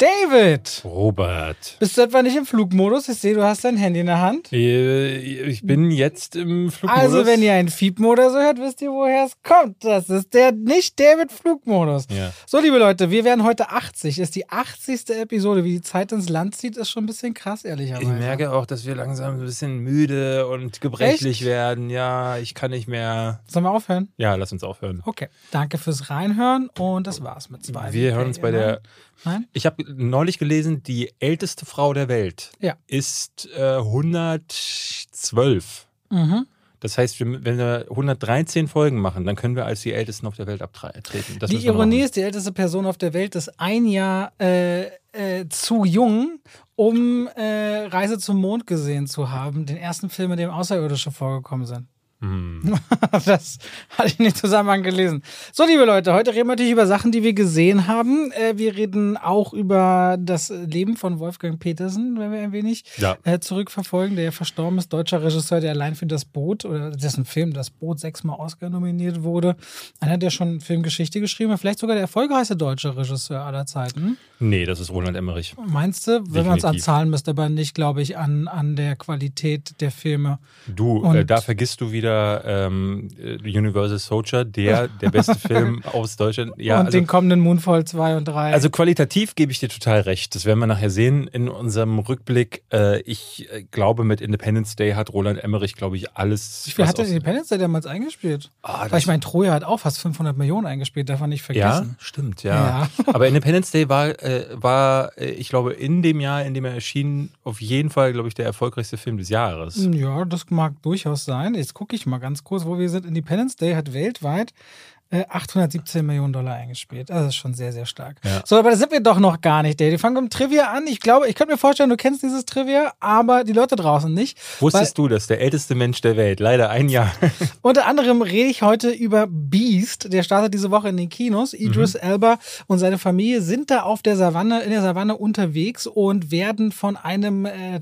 David! Robert. Bist du etwa nicht im Flugmodus? Ich sehe, du hast dein Handy in der Hand. Äh, Ich bin jetzt im Flugmodus. Also, wenn ihr einen Fiepen oder so hört, wisst ihr, woher es kommt. Das ist der Nicht-David-Flugmodus. Ja. So, liebe Leute, wir werden heute 80. Ist die 80. Episode. Wie die Zeit ins Land zieht, ist schon ein bisschen krass, ehrlicherweise. Ich merke auch, dass wir langsam ein bisschen müde und gebrechlich werden. Ja, ich kann nicht mehr. Sollen wir aufhören? Ja, lass uns aufhören. Okay. Danke fürs Reinhören und das war's mit zwei. Wir hören uns bei der. Nein? Ich habe neulich gelesen, die älteste Frau der Welt Ja. ist äh, 112. Mhm. Das heißt, wenn wir 113 Folgen machen, dann können wir als die Ältesten auf der Welt abtreten. Das Die Ironie ist, die älteste Person auf der Welt ist ein Jahr äh, äh, zu jung, um äh, Reise zum Mond gesehen zu haben. Den ersten Film, in dem Außerirdische vorgekommen sind. Hm. das hatte ich nicht zusammen gelesen. So, liebe Leute, heute reden wir natürlich über Sachen, die wir gesehen haben. Äh, wir reden auch über das Leben von Wolfgang Petersen, wenn wir ein wenig Ja. äh, zurückverfolgen, der ja verstorben ist, deutscher Regisseur, der allein für das Boot oder dessen Film Das Boot sechsmal Oscar nominiert wurde. Einer, der schon Filmgeschichte geschrieben hat, vielleicht sogar der erfolgreichste deutsche Regisseur aller Zeiten. Nee, das ist Roland Emmerich. Meinst du? Wenn man es an. Zahlen misst, aber nicht, glaube ich, an, an der Qualität der Filme. Du, äh, da vergisst du wieder ähm, äh, Universal Soldier, der der beste Film aus Deutschland. Ja, und also, den kommenden Moonfall 2 und 3. also qualitativ gebe ich dir total recht. Das werden wir nachher sehen in unserem Rückblick. Äh, ich äh, glaube, mit Independence Day hat Roland Emmerich, glaube ich, alles. Wie viel hat aus- Independence Day damals eingespielt? Ah, Weil ich meine, Troja hat auch fast 500 Millionen eingespielt, darf man nicht Ja, vergessen. stimmt, ja. Ja. Aber Independence Day war, äh, war äh, ich glaube, in dem Jahr, in dem er erschien, auf jeden Fall, glaube ich, der erfolgreichste Film des Jahres. Ja, das mag durchaus sein. Jetzt gucke ich mal ganz kurz, wo wir sind. Independence Day hat weltweit 817 Millionen Dollar eingespielt. Also Das ist schon sehr, sehr stark. Ja. So, aber da sind wir doch noch gar nicht, Dave. Wir fangen mit dem Trivia an. Ich glaube, ich könnte mir vorstellen, du kennst dieses Trivia, aber die Leute draußen nicht. Wusstest du, dass der älteste Mensch der Welt, leider ein Jahr, Unter anderem rede ich heute über Beast. Der startet diese Woche in den Kinos. Idris Mhm. Elba und seine Familie sind da auf der Savanne, in der Savanne unterwegs und werden von einem äh,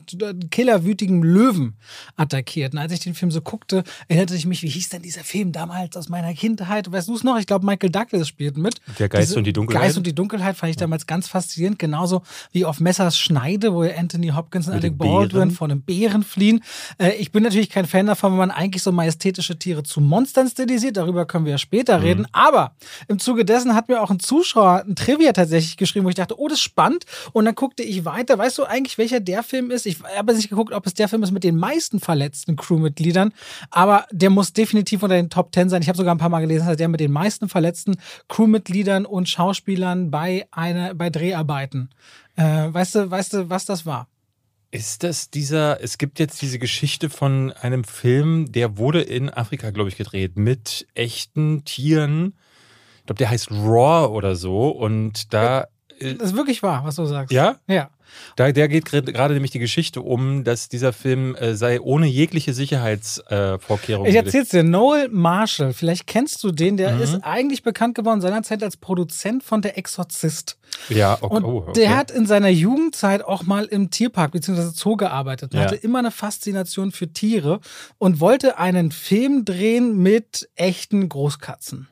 killerwütigen Löwen attackiert. Und als ich den Film so guckte, erinnerte ich mich, wie hieß denn dieser Film damals aus meiner Kindheit? Weißt du es noch? Ich glaube, Michael Douglas spielt mit. Der Geist und die Dunkelheit? Geist und die Dunkelheit fand ich damals ganz faszinierend. Genauso wie auf Messers Schneide, wo Anthony Hopkins und Alec Baldwin von einem Bären fliehen. Äh, ich bin natürlich kein Fan davon, wenn man eigentlich so majestätische Tiere zu Monstern stilisiert. Darüber können wir ja später reden. Aber im Zuge dessen hat mir auch ein Zuschauer ein Trivia tatsächlich geschrieben, wo ich dachte, oh, das ist spannend. Und dann guckte ich weiter. Weißt du eigentlich, welcher der Film ist? Ich habe nicht geguckt, ob es der Film ist mit den meisten verletzten Crewmitgliedern. Aber der muss definitiv unter den Top 10 sein. Ich habe sogar ein paar Mal gelesen, dass der mit den meisten verletzten Crewmitgliedern und Schauspielern bei, einer, bei Dreharbeiten. Äh, weißt, du, weißt du, was das war? Ist das dieser, es gibt jetzt diese Geschichte von einem Film, der wurde in Afrika, glaube ich, gedreht, mit echten Tieren. Ich glaube, der heißt Raw oder so. Und da, Das ist wirklich wahr, was du sagst. ja, Ja. Da der geht gerade nämlich die Geschichte um, dass dieser Film äh, sei ohne jegliche Sicherheitsvorkehrungen. Äh, Ich erzähl's dir, Noel Marshall, vielleicht kennst du den, der Mhm. ist eigentlich bekannt geworden seinerzeit als Produzent von Der Exorzist. Ja, okay. Und oh, okay. der hat in seiner Jugendzeit auch mal im Tierpark bzw. Zoo gearbeitet und Ja. hatte immer eine Faszination für Tiere und wollte einen Film drehen mit echten Großkatzen.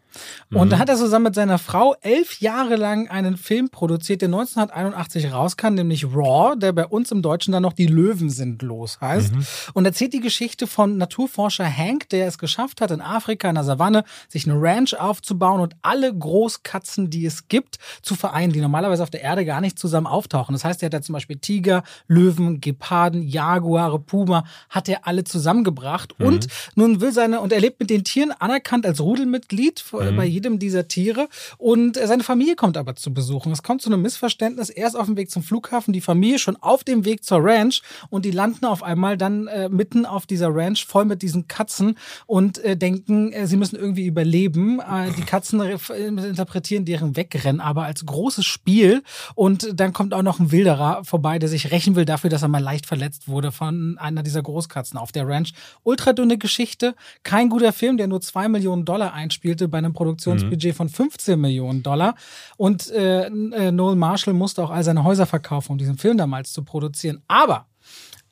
Und Mhm. da hat er zusammen mit seiner Frau elf Jahre lang einen Film produziert, der 1981 rauskam, nämlich Raw, der bei uns im Deutschen dann noch Die Löwen sind los heißt. Mhm. Und erzählt die Geschichte von Naturforscher Hank, der es geschafft hat, in Afrika, in der Savanne, sich eine Ranch aufzubauen und alle Großkatzen, die es gibt, zu vereinen, die normalerweise auf der Erde gar nicht zusammen auftauchen. Das heißt, er hat da zum Beispiel Tiger, Löwen, Geparden, Jaguare, Puma, hat er alle zusammengebracht. Und nun will seine, und er lebt mit den Tieren anerkannt als Rudelmitglied äh, bei jedem dieser Tiere. Und äh, seine Familie kommt aber zu besuchen. Es kommt zu einem Missverständnis. Er ist auf dem Weg zum Flughafen, die Familie schon auf dem Weg zur Ranch und die landen auf einmal dann äh, mitten auf dieser Ranch voll mit diesen Katzen und äh, denken, äh, sie müssen irgendwie überleben. Äh, die Katzen interpretieren deren Wegrennen aber als großes Spiel und dann kommt auch noch ein Wilderer vorbei, der sich rächen will dafür, dass er mal leicht verletzt wurde von einer dieser Großkatzen auf der Ranch. Ultradünne Geschichte, kein guter Film, der nur zwei Millionen Dollar einspielte bei einem Produktionsbudget von 15 Millionen Dollar und äh, äh, Noel Marshall musste auch all seine Häuser verkaufen, um diesen Film damals zu produzieren. Aber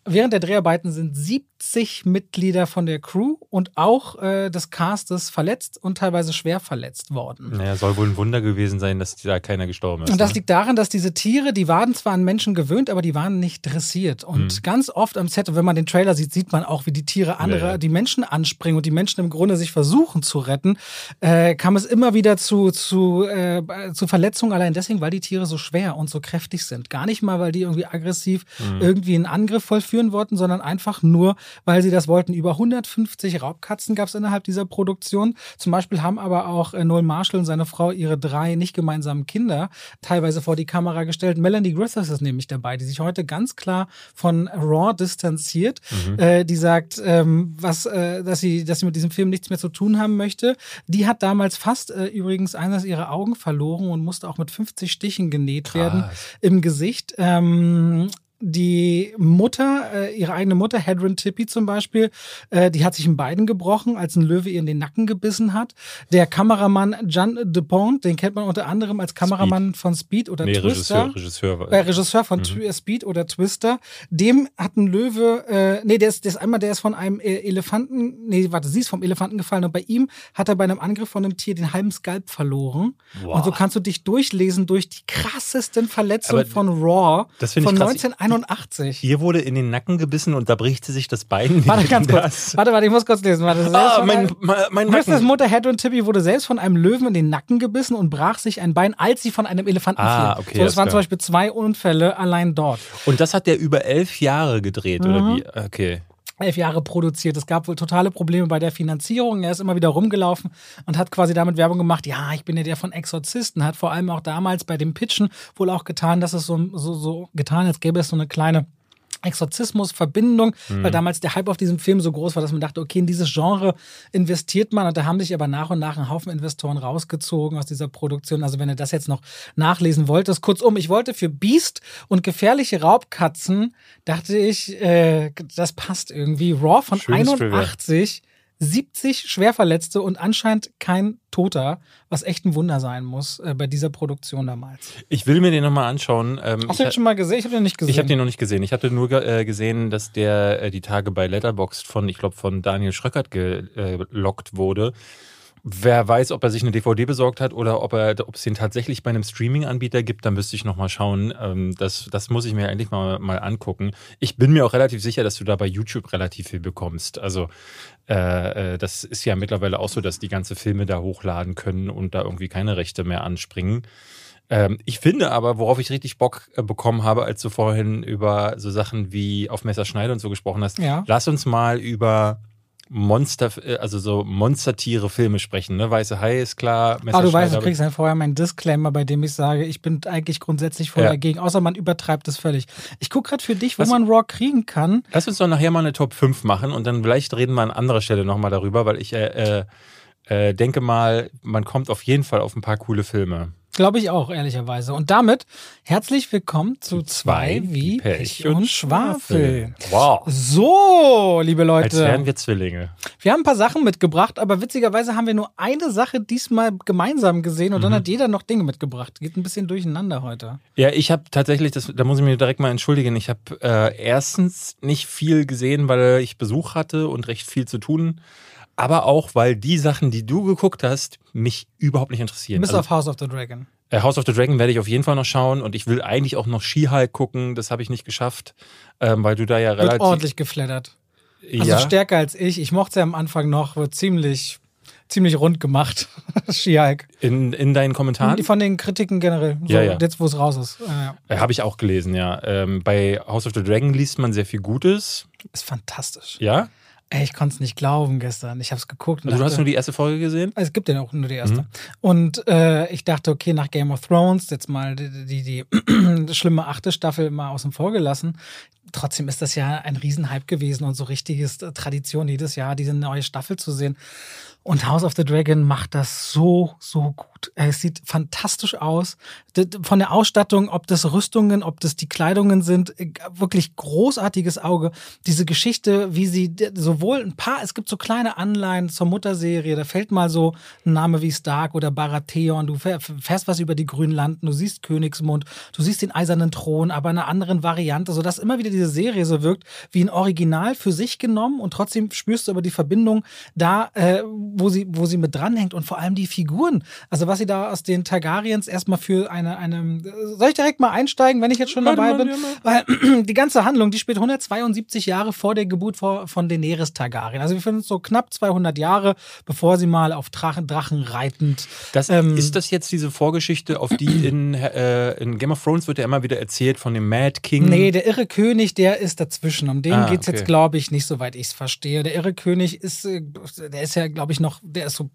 Während der Dreharbeiten sind 70 Mitglieder von der Crew und auch äh, des Castes verletzt und teilweise schwer verletzt worden. Naja, soll wohl ein Wunder gewesen sein, dass da keiner gestorben ist. Und das ne? liegt daran, dass diese Tiere, die waren zwar an Menschen gewöhnt, aber die waren nicht dressiert. Und Hm. ganz oft am Set, und wenn man den Trailer sieht, sieht man auch, wie die Tiere andere, Ja, die Menschen anspringen und die Menschen im Grunde sich versuchen zu retten, äh, kam es immer wieder zu, zu, äh, zu Verletzungen, allein deswegen, weil die Tiere so schwer und so kräftig sind. Gar nicht mal, weil die irgendwie aggressiv Hm. irgendwie einen Angriff vollführen wollten, sondern einfach nur, weil sie das wollten. Über 150 Raubkatzen gab es innerhalb dieser Produktion. Zum Beispiel haben aber auch äh, Noel Marshall und seine Frau ihre drei nicht gemeinsamen Kinder teilweise vor die Kamera gestellt. Melanie Griffiths ist nämlich dabei, die sich heute ganz klar von Raw distanziert. Äh, die sagt, ähm, was, äh, dass, sie, dass sie mit diesem Film nichts mehr zu tun haben möchte. Die hat damals fast äh, übrigens eines ihrer Augen verloren und musste auch mit 50 Stichen genäht werden Krass. im Gesicht. Ähm, die Mutter, äh, ihre eigene Mutter, Hedron Tippy zum Beispiel, äh, die hat sich in beiden gebrochen, als ein Löwe ihr in den Nacken gebissen hat. Der Kameramann John DuPont, den kennt man unter anderem als Kameramann Speed. von Speed oder nee, Twister. Regisseur, Regisseur, äh, Regisseur von mhm. Äh, Speed oder Twister. Dem hat ein Löwe, äh, nee, der ist, der ist einmal, der ist von einem äh, Elefanten, nee, warte, sie ist vom Elefanten gefallen und bei ihm hat er bei einem Angriff von einem Tier den halben Skalp verloren. Wow. Und so kannst du dich durchlesen durch die krassesten Verletzungen Aber von Raw das von ich 19 81. Ihr wurde in den Nacken gebissen und da bricht sie sich das Bein. Warte, ganz kurz. Warte, warte, ich muss kurz lesen. Warte, ah, mein, mein, mein Nacken. Mutter Head und Tippy wurde selbst von einem Löwen in den Nacken gebissen und brach sich ein Bein, als sie von einem Elefanten ah, fiel. Okay, so, das waren klar. zum Beispiel zwei Unfälle allein dort. Und das hat der über elf Jahre gedreht, mhm. oder wie? Okay elf Jahre produziert. Es gab wohl totale Probleme bei der Finanzierung. Er ist immer wieder rumgelaufen und hat quasi damit Werbung gemacht. Ja, ich bin ja der von Exorzisten. Hat vor allem auch damals bei dem Pitchen wohl auch getan, dass es so, so, so getan, als gäbe es so eine kleine Exorzismus-Verbindung, weil damals der Hype auf diesem Film so groß war, dass man dachte, okay, in dieses Genre investiert man und da haben sich aber nach und nach ein Haufen Investoren rausgezogen aus dieser Produktion. Also wenn ihr das jetzt noch nachlesen wolltest, kurzum, ich wollte für Beast und gefährliche Raubkatzen, dachte ich, äh, das passt irgendwie. Raw von Schönes 81, 70 Schwerverletzte und anscheinend kein Toter, was echt ein Wunder sein muss äh, bei dieser Produktion damals. Ich will mir den nochmal anschauen. Ähm, Hast du den schon mal gesehen? Ich habe den nicht gesehen. ich habe den noch nicht gesehen. Ich hatte nur äh, gesehen, dass der äh, die Tage bei Letterboxd von, ich glaube, von Daniel Schröckert gelockt wurde. Wer weiß, ob er sich eine DVD besorgt hat oder ob er, ob es den tatsächlich bei einem Streaming-Anbieter gibt, dann müsste ich nochmal schauen. Ähm, das, das muss ich mir eigentlich mal, mal angucken. Ich bin mir auch relativ sicher, dass du da bei YouTube relativ viel bekommst. Also äh, äh, das ist ja mittlerweile auch so, dass die ganze Filme da hochladen können und da irgendwie keine Rechte mehr anspringen. Ähm, ich finde aber, worauf ich richtig Bock äh, bekommen habe, als du vorhin über so Sachen wie auf Messerschneide und so gesprochen hast, Ja. lass uns mal über Monster, äh, also so Monstertiere Filme sprechen. Ne? Weiße Hai ist klar. Ah, du weißt, du kriegst dann vorher meinen Disclaimer, bei dem ich sage, ich bin eigentlich grundsätzlich voll Ja. dagegen, außer man übertreibt es völlig. Ich gucke gerade für dich, wo Was- man Raw kriegen kann. Lass uns doch nachher mal eine Top 5 machen und dann vielleicht reden wir an anderer Stelle nochmal darüber, weil ich äh, äh, denke mal, man kommt auf jeden Fall auf ein paar coole Filme. Glaube ich auch, ehrlicherweise. Und damit herzlich willkommen zu zwei wie Pech und Schwafel. Wow. So, liebe Als wären Leute, wir Zwillinge. wir haben ein paar Sachen mitgebracht, aber witzigerweise haben wir nur eine Sache diesmal gemeinsam gesehen und dann Mhm. hat jeder noch Dinge mitgebracht. Geht ein bisschen durcheinander heute. Ja, ich habe tatsächlich, das, da muss ich mir direkt mal entschuldigen, ich habe äh, erstens nicht viel gesehen, weil ich Besuch hatte und recht viel zu tun, aber auch, weil die Sachen, die du geguckt hast, mich überhaupt nicht interessieren. Bis Also, auf House of the Dragon. äh, House of the Dragon werde ich auf jeden Fall noch schauen und ich will eigentlich auch noch She-Hulk gucken, das habe ich nicht geschafft, ähm, weil du da ja Wird relativ... ordentlich geflattert. Also ja, stärker als ich. Ich mochte es ja am Anfang noch, wird ziemlich, ziemlich rund gemacht. She-Hulk. in, in deinen Kommentaren? Die Von den Kritiken generell. So, Ja, ja. Jetzt, wo es raus ist. Ja, ja. Äh, habe ich auch gelesen, ja. Ähm, bei House of the Dragon liest man sehr viel Gutes. Ist fantastisch. Ja? Ey, ich konnte es nicht glauben gestern. Ich habe es geguckt. Also du hast dachte- nur die erste Folge gesehen? es gibt ja auch nur die erste. Mhm. Und äh, ich dachte, okay, nach Game of Thrones, jetzt mal die, die, die schlimme achte Staffel mal außen vor gelassen. Trotzdem ist das ja ein Riesenhype gewesen und so richtiges äh, Tradition, jedes Jahr diese neue Staffel zu sehen. Und House of the Dragon macht das so, so gut. Es sieht fantastisch aus. Von der Ausstattung, ob das Rüstungen, ob das die Kleidungen sind, äh, wirklich großartiges Auge. Diese Geschichte, wie sie sowohl ein paar, es gibt so kleine Anleihen zur Mutterserie, da fällt mal so ein Name wie Stark oder Baratheon, du fährst was über die Grünlanden, du siehst Königsmund, du siehst den eisernen Thron, aber in einer anderen Variante, sodass immer wieder diese Serie so wirkt wie ein Original für sich genommen und trotzdem spürst du aber die Verbindung da, äh, wo sie, wo sie mit dranhängt und vor allem die Figuren. Also was sie da aus den Targaryens erstmal für eine, eine, soll ich direkt mal einsteigen, wenn ich jetzt schon dabei bin? Weil die ganze Handlung, die spielt 172 Jahre vor der Geburt von Daenerys Targaryen. Also wir finden es so knapp 200 Jahre, bevor sie mal auf Drachen, Drachen reitend. Das, ähm, ist das jetzt diese Vorgeschichte, auf die in, äh, in Game of Thrones wird ja immer wieder erzählt von dem Mad King? Nee, der irre König, der ist dazwischen. Um den ah, geht es okay. jetzt, glaube ich, nicht, soweit ich es verstehe. Der irre König ist, äh, der ist ja, glaube ich, noch, der ist so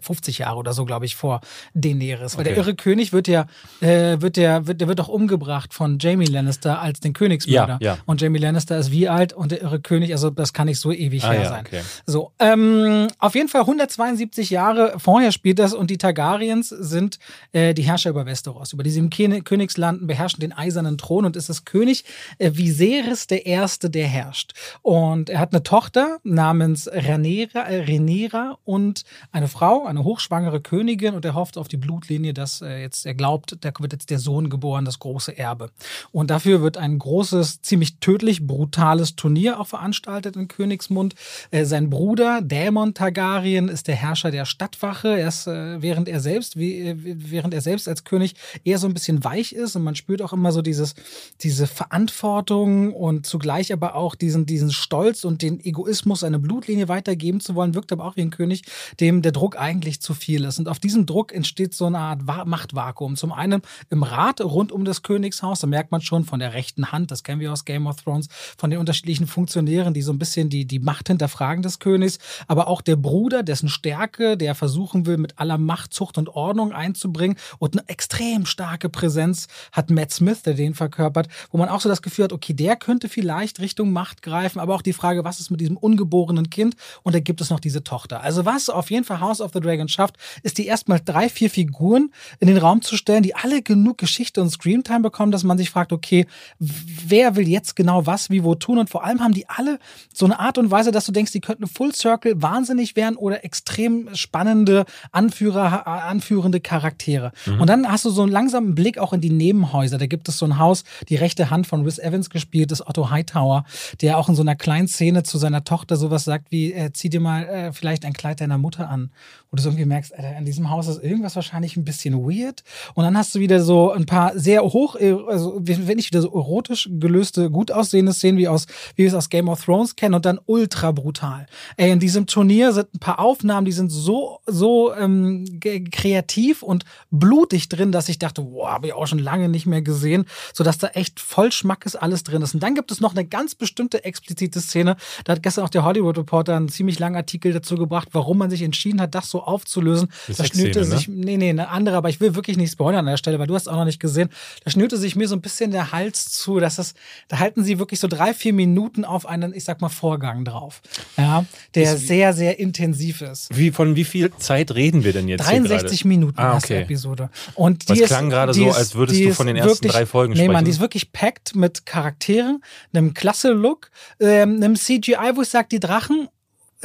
50 Jahre oder so, glaube ich, vor Daenerys. Weil okay. der irre König wird ja, äh, wird der, wird, der wird auch umgebracht von Jamie Lannister als den Königsmörder. Ja, ja. Und Jamie Lannister ist wie alt und der irre König, also das kann nicht so ewig ah, her ja, sein. Okay. So, ähm, auf jeden Fall 172 Jahre vorher spielt das und die Targaryens sind äh, die Herrscher über Westeros. Über diese Königslanden beherrschen den eisernen Thron und ist das König äh, Viserys der Erste, der herrscht. Und er hat eine Tochter namens Rhaenyra, äh, Rhaenyra und eine Frau, eine hochschwangere Königin und er hofft auf die Blutlinie, dass er jetzt, er glaubt, da wird jetzt der Sohn geboren, das große Erbe. Und dafür wird ein großes, ziemlich tödlich brutales Turnier auch veranstaltet in Königsmund. Äh, sein Bruder Dämon Targaryen ist der Herrscher der Stadtwache. Er ist, äh, während er selbst, äh, während er selbst als König eher so ein bisschen weich ist und man spürt auch immer so dieses, diese Verantwortung und zugleich aber auch diesen, diesen Stolz und den Egoismus, eine Blutlinie weitergeben zu wollen, wirkt aber auch wie ein König, dem der Druck eigentlich zu viel ist. Und auf diesem Druck entsteht so eine Art Machtvakuum. Zum einen im Rat rund um das Königshaus, da merkt man schon von der rechten Hand, das kennen wir aus Game of Thrones, von den unterschiedlichen Funktionären, die so ein bisschen die, die Macht hinterfragen des Königs, aber auch der Bruder, dessen Stärke, der versuchen will, mit aller Macht, Zucht und Ordnung einzubringen und eine extrem starke Präsenz hat Matt Smith, der den verkörpert, wo man auch so das Gefühl hat, okay, der könnte vielleicht Richtung Macht greifen, aber auch die Frage, was ist mit diesem ungeborenen Kind? Und da gibt es noch diese Tochter. Also was auf jeden Fall House of the Dragon schafft, ist die erstmal drei, vier Figuren in den Raum zu stellen, die alle genug Geschichte und Screamtime bekommen, dass man sich fragt, okay, wer will jetzt genau was, wie, wo tun? Und vor allem haben die alle so eine Art und Weise, dass du denkst, die könnten Full Circle wahnsinnig werden oder extrem spannende Anführer, anführende Charaktere. Mhm. Und dann hast du so einen langsamen Blick auch in die Nebenhäuser. Da gibt es so ein Haus, die rechte Hand von Rhys Evans gespielt, ist Otto Hightower, der auch in so einer kleinen Szene zu seiner Tochter sowas sagt wie, äh, zieh dir mal äh, vielleicht ein Kleid deiner Mutter an. Wo du so irgendwie merkst, Alter, in diesem Haus ist irgendwas wahrscheinlich ein bisschen weird. Und dann hast du wieder so ein paar sehr hoch, also wenn nicht wieder so erotisch gelöste, gut aussehende Szenen wie aus, wie wir es aus Game of Thrones kennen und dann ultra brutal. Ey, in diesem Turnier sind ein paar Aufnahmen, die sind so, so ähm, kreativ und blutig drin, dass ich dachte, wow, habe ich auch schon lange nicht mehr gesehen, sodass da echt voll Schmackes alles drin ist. Und dann gibt es noch eine ganz bestimmte explizite Szene. Da hat gestern auch der Hollywood Reporter einen ziemlich langen Artikel dazu gebracht, warum man sich entschieden hat, das so aufzulösen. Da schnürte sich, ne? nee, nee, eine andere, aber ich will wirklich nicht spoilern an der Stelle, weil du hast auch noch nicht gesehen. Da schnürte sich mir so ein bisschen der Hals zu, dass das, da halten sie wirklich so drei, vier Minuten auf einen, ich sag mal, Vorgang drauf. Ja, der ist sehr, sehr intensiv ist. Wie, von wie viel Zeit reden wir denn jetzt? 63 Minuten ah, okay. Episode. Und die das klang gerade so, als würdest du von den ersten wirklich, drei Folgen sprechen. Nee, man, die ist wirklich packt mit Charakteren, einem klasse Look, ähm, einem CGI, wo ich sage, die Drachen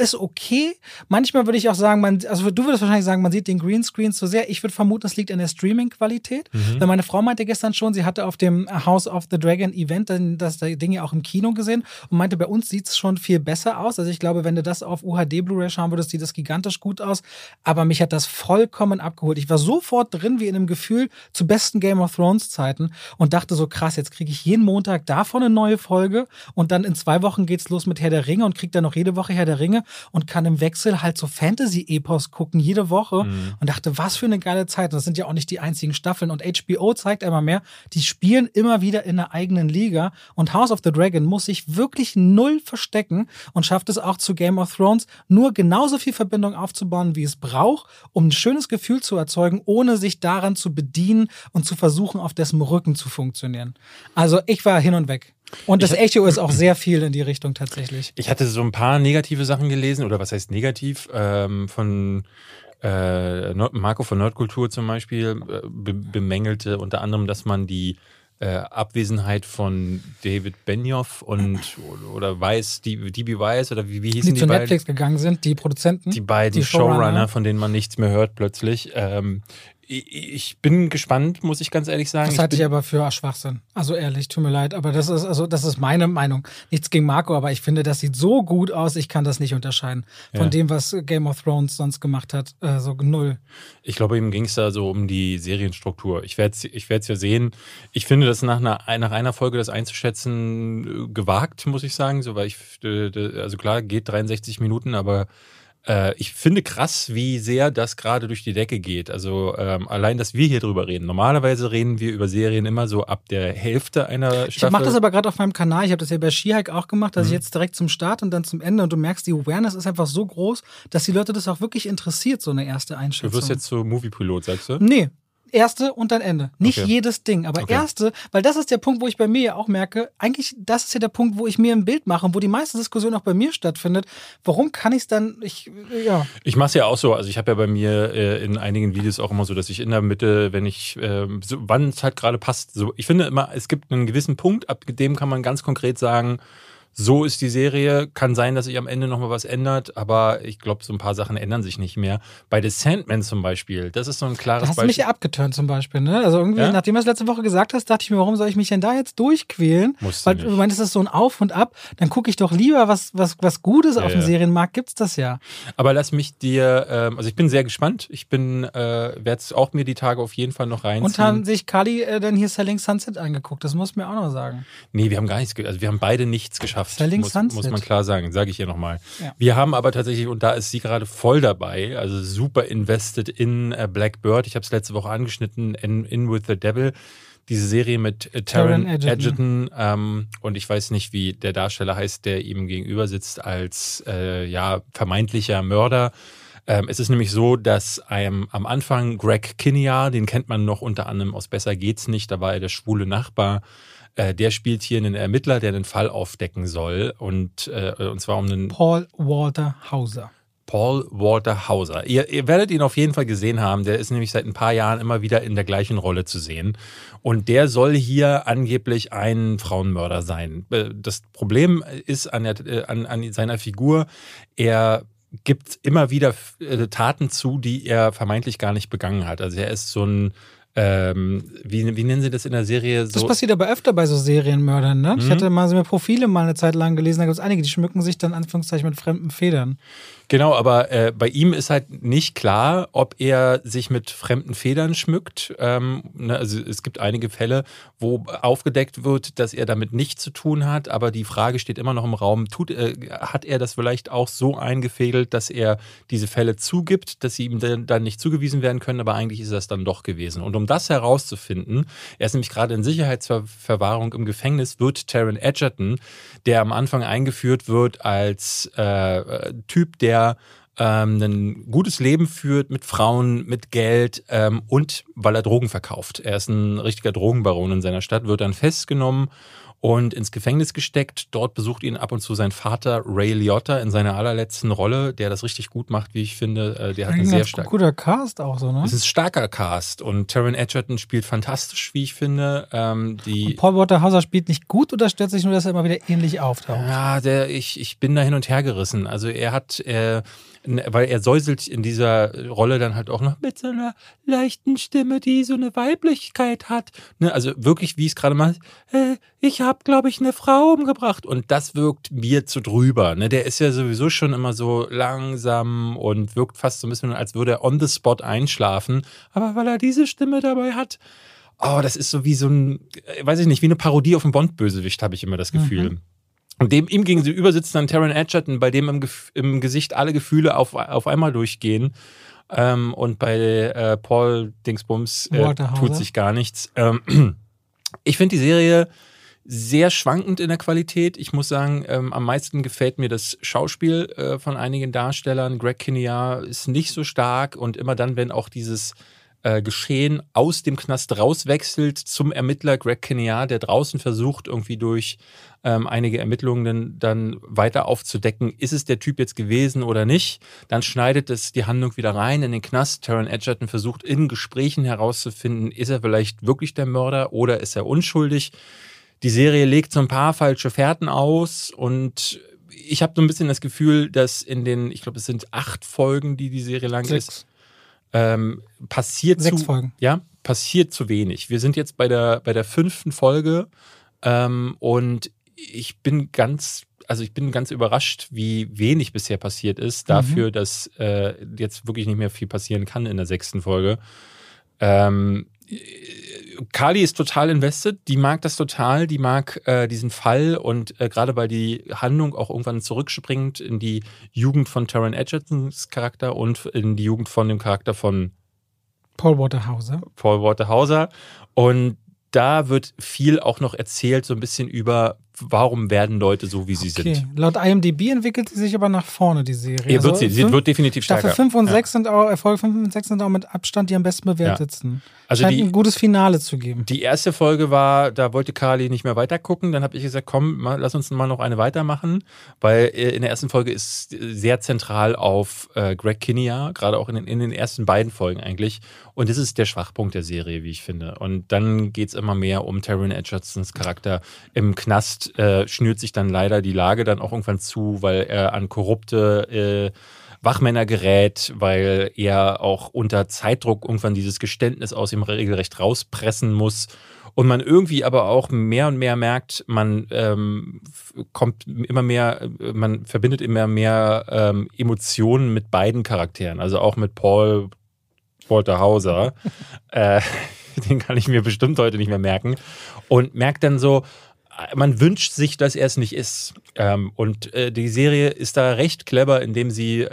ist okay. Manchmal würde ich auch sagen, man, also du würdest wahrscheinlich sagen, man sieht den Greenscreen zu sehr. Ich würde vermuten, es liegt an der Streaming-Qualität. Mhm. Weil meine Frau meinte gestern schon, sie hatte auf dem House of the Dragon Event das Ding ja auch im Kino gesehen und meinte, bei uns sieht es schon viel besser aus. Also ich glaube, wenn du das auf UHD Blu-ray schauen würdest, sieht das gigantisch gut aus. Aber mich hat das vollkommen abgeholt. Ich war sofort drin wie in einem Gefühl zu besten Game of Thrones Zeiten und dachte so krass, jetzt kriege ich jeden Montag davon eine neue Folge und dann in zwei Wochen geht's los mit Herr der Ringe und krieg dann noch jede Woche Herr der Ringe und kann im Wechsel halt so Fantasy-Epos gucken, jede Woche. Mhm. Und dachte, was für eine geile Zeit. das sind ja auch nicht die einzigen Staffeln. Und HBO zeigt immer mehr, die spielen immer wieder in einer eigenen Liga. Und House of the Dragon muss sich wirklich null verstecken und schafft es auch zu Game of Thrones, nur genauso viel Verbindung aufzubauen, wie es braucht, um ein schönes Gefühl zu erzeugen, ohne sich daran zu bedienen und zu versuchen, auf dessen Rücken zu funktionieren. Also ich war hin und weg. Und das Echo ist auch sehr viel in die Richtung tatsächlich. Ich hatte so ein paar negative Sachen gelesen, oder was heißt negativ, ähm, von äh, Marco von Nerdkultur zum Beispiel äh, be bemängelte unter anderem, dass man die äh, Abwesenheit von David Benioff und oder Weiss, die DB Weiss oder wie, wie hießen die, die zu beiden? Netflix gegangen sind, die Produzenten. Die beiden die Showrunner, Showrunner. von denen man nichts mehr hört plötzlich. Ähm, ich, ich bin gespannt, muss ich ganz ehrlich sagen. Das halte ich bin, aber für Schwachsinn. Also ehrlich, tut mir leid, aber das ist also das ist meine Meinung. Nichts gegen Marco, aber ich finde, das sieht so gut aus, ich kann das nicht unterscheiden von Ja. dem, was Game of Thrones sonst gemacht hat. Äh, so null. Ich glaube, ihm ging es da so um die Serienstruktur. Ich werde es ich werd's ja sehen. Ich finde das nach einer, nach einer Folge das einzuschätzen äh, gewagt, muss ich sagen. So, weil ich, äh, also klar, geht 63 Minuten, aber äh, ich finde krass, wie sehr das gerade durch die Decke geht. Also ähm, allein, dass wir hier drüber reden. Normalerweise reden wir über Serien immer so ab der Hälfte einer Ich Staffel. mache das aber gerade auf meinem Kanal. Ich habe das ja bei Skihike auch gemacht, dass ich Mhm. jetzt direkt zum Start und dann zum Ende und du merkst, die Awareness ist einfach so groß, dass die Leute das auch wirklich interessiert, so eine erste Einschätzung. du wirst jetzt so Movie-Pilot, sagst du? Nee. Erste und dann Ende. Nicht Okay. jedes Ding, aber Okay. erste, weil das ist der Punkt, wo ich bei mir ja auch merke, eigentlich, das ist ja der Punkt, wo ich mir ein Bild mache und wo die meiste Diskussion auch bei mir stattfindet. Warum kann ich es dann, ich, ja. Ich mache es ja auch so. Also ich habe ja bei mir äh, in einigen Videos auch immer so, dass ich in der Mitte, wenn ich, ähm, so, wann es halt gerade passt, so. Ich finde immer, es gibt einen gewissen Punkt, ab dem kann man ganz konkret sagen, so ist die Serie. Kann sein, dass sich am Ende nochmal was ändert, aber ich glaube, so ein paar Sachen ändern sich nicht mehr. Bei The Sandman zum Beispiel, das ist so ein klares hast du mich Beispiel. ja abgeturnt zum Beispiel, ne? Also irgendwie, Ja? nachdem du es letzte Woche gesagt hast, dachte ich mir, warum soll ich mich denn da jetzt durchquälen? Musst du Weil nicht. du meinst, das ist so ein Auf und Ab. Dann gucke ich doch lieber, was, was, was Gutes Ja, auf dem ja. Serienmarkt gibt's das ja. Aber lass mich dir, ähm, also ich bin sehr gespannt. Ich bin, äh, werde es auch mir die Tage auf jeden Fall noch reinziehen. Und haben sich Kali äh, dann hier Selling Sunset angeguckt. Das muss mir auch noch sagen. Nee, wir haben gar nichts, also wir haben beide nichts geschafft. Selling muss, muss man klar sagen, sage ich hier nochmal. Ja. Wir haben aber tatsächlich, und da ist sie gerade voll dabei, also super invested in äh, Blackbird. Ich habe es letzte Woche angeschnitten, in, in With the Devil. Diese Serie mit äh, Taron Egerton. Edgerton, ähm, und ich weiß nicht, wie der Darsteller heißt, der ihm gegenüber sitzt als äh, ja, vermeintlicher Mörder. Ähm, es ist nämlich so, dass ähm, am Anfang Greg Kinnear, den kennt man noch unter anderem aus Besser geht's nicht, da war er der schwule Nachbar. Äh, der spielt hier einen Ermittler, der einen Fall aufdecken soll und, äh, und zwar um einen Paul Walter Hauser. Paul Walter Hauser. Ihr, ihr werdet ihn auf jeden Fall gesehen haben. Der ist nämlich seit ein paar Jahren immer wieder in der gleichen Rolle zu sehen. Und der soll hier angeblich ein Frauenmörder sein. Äh, Das Problem ist an, der, äh, an, an seiner Figur, er gibt immer wieder Taten zu, die er vermeintlich gar nicht begangen hat. Also er ist so ein, ähm, wie, wie nennen sie das in der Serie? Das So, passiert aber öfter bei so Serienmördern, ne? Ich Mhm. hatte mal so mir Profile mal eine Zeit lang gelesen, da gibt es einige, die schmücken sich dann Anführungszeichen mit fremden Federn. Genau, aber äh, bei ihm ist halt nicht klar, ob er sich mit fremden Federn schmückt. Ähm, ne, also es gibt einige Fälle, wo aufgedeckt wird, dass er damit nichts zu tun hat, aber die Frage steht immer noch im Raum, tut, äh, hat er das vielleicht auch so eingefädelt, dass er diese Fälle zugibt, dass sie ihm dann, nicht zugewiesen werden können, aber eigentlich ist das dann doch gewesen. Und um das herauszufinden, er ist nämlich gerade in Sicherheitsverwahrung im Gefängnis, wird Taron Edgerton, der am Anfang eingeführt wird als äh, Typ, der ähm, ein gutes Leben führt mit Frauen, mit Geld ähm, und weil er Drogen verkauft. Er ist ein richtiger Drogenbaron in seiner Stadt, wird dann festgenommen und ins Gefängnis gesteckt. Dort besucht ihn ab und zu sein Vater Ray Liotta in seiner allerletzten Rolle, der das richtig gut macht, wie ich finde. Äh, Der hat eine Ein sehr ganz starke. guter Cast auch so, ne? Es ist ein starker Cast und Taron Edgerton spielt fantastisch, wie ich finde. Ähm, die Paul Walter Hauser spielt nicht gut oder stört sich nur, dass er immer wieder ähnlich auftaucht? Ja, der, ich, ich bin da hin und her gerissen. Also er hat, äh, weil er säuselt in dieser Rolle dann halt auch noch mit so einer leichten Stimme, die so eine Weiblichkeit hat. Ne, also wirklich, wie ich es gerade mache, äh, ich habe, glaube ich, eine Frau umgebracht. Und das wirkt mir zu drüber. Ne? Der ist ja sowieso schon immer so langsam und wirkt fast so ein bisschen, als würde er on the spot einschlafen. Aber weil er diese Stimme dabei hat, oh, das ist so wie so ein, äh, weiß ich nicht, wie eine Parodie auf einen Bond-Bösewicht, habe ich immer das Gefühl. Und dem ihm gegenüber sitzt dann Taron Edgerton, bei dem im, im Gesicht alle Gefühle auf, auf einmal durchgehen. Ähm, und bei äh, Paul Dingsbums äh, tut sich gar nichts. Ähm, ich finde die Serie sehr schwankend in der Qualität. Ich muss sagen, ähm, am meisten gefällt mir das Schauspiel äh, von einigen Darstellern. Greg Kinnear ist nicht so stark und immer dann, wenn auch dieses äh, Geschehen aus dem Knast rauswechselt zum Ermittler Greg Kinnear, der draußen versucht, irgendwie durch ähm, einige Ermittlungen dann weiter aufzudecken, ist es der Typ jetzt gewesen oder nicht. Dann schneidet es die Handlung wieder rein in den Knast. Taron Edgerton versucht in Gesprächen herauszufinden, ist er vielleicht wirklich der Mörder oder ist er unschuldig. Die Serie legt so ein paar falsche Fährten aus und ich habe so ein bisschen das Gefühl, dass in den, ich glaube, es sind acht Folgen, die die Serie lang Sechs. ist, ähm, passiert Sechs zu, Folgen. Ja, passiert zu wenig. Wir sind jetzt bei der, bei der fünften Folge ähm, und ich bin ganz, also ich bin ganz überrascht, wie wenig bisher passiert ist, dafür, mhm. dass äh, jetzt wirklich nicht mehr viel passieren kann in der sechsten Folge. Ähm, Kali ist total invested, die mag das total, die mag äh, diesen Fall und äh, gerade weil die Handlung auch irgendwann zurückspringt in die Jugend von Taron Edgertons Charakter und in die Jugend von dem Charakter von Paul Waterhauser. Paul Waterhauser. Und da wird viel auch noch erzählt, so ein bisschen über, warum werden Leute so, wie sie okay. sind. Laut IMDb entwickelt sie sich aber nach vorne, die Serie. Ja, wird sie, sie wird definitiv stärker. Staffel 5 und ja. 6 sind auch, Folge 5 und 6 sind auch mit Abstand die am besten bewertetsten. Ja. Also Scheint die, ein gutes Finale zu geben. Die erste Folge war, da wollte Carly nicht mehr weitergucken. Dann habe ich gesagt, komm, mal, lass uns mal noch eine weitermachen, weil äh, in der ersten Folge ist sehr zentral auf äh, Greg Kinnear, gerade auch in den, in den ersten beiden Folgen eigentlich. Und das ist der Schwachpunkt der Serie, wie ich finde. Und dann geht es immer mehr um Taron Edgertons Charakter. Im Knast äh, schnürt sich dann leider die Lage dann auch irgendwann zu, weil er an korrupte äh, Wachmänner gerät, weil er auch unter Zeitdruck irgendwann dieses Geständnis aus dem Regelrecht rauspressen muss. Und man irgendwie aber auch mehr und mehr merkt, man ähm, kommt immer mehr, man verbindet immer mehr ähm, Emotionen mit beiden Charakteren, also auch mit Paul Walter Hauser. äh, den kann ich mir bestimmt heute nicht mehr merken. Und merkt dann so, man wünscht sich, dass er es nicht ist. Ähm, und äh, die Serie ist da recht clever, indem sie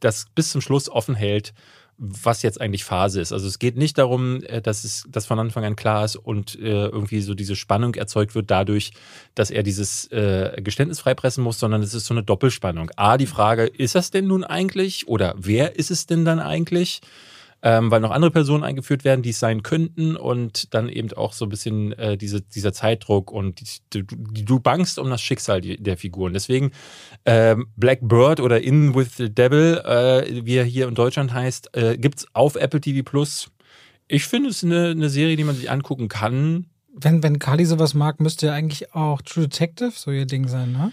das bis zum Schluss offen hält, was jetzt eigentlich Phase ist. Also es geht nicht darum, äh, dass es dass von Anfang an klar ist und äh, irgendwie so diese Spannung erzeugt wird dadurch, dass er dieses äh, Geständnis freipressen muss, sondern es ist so eine Doppelspannung. A, die Frage, ist das denn nun eigentlich oder wer ist es denn dann eigentlich? Ähm, weil noch andere Personen eingeführt werden, die es sein könnten und dann eben auch so ein bisschen äh, diese, dieser Zeitdruck und die, die, du bangst um das Schicksal der Figuren. Deswegen ähm, Black Bird oder In with the Devil, äh, wie er hier in Deutschland heißt, äh, gibt es auf Apple TV Plus. Ich finde es eine, eine Serie, die man sich angucken kann. Wenn, wenn Kali sowas mag, müsste ja eigentlich auch True Detective so ihr Ding sein, ne?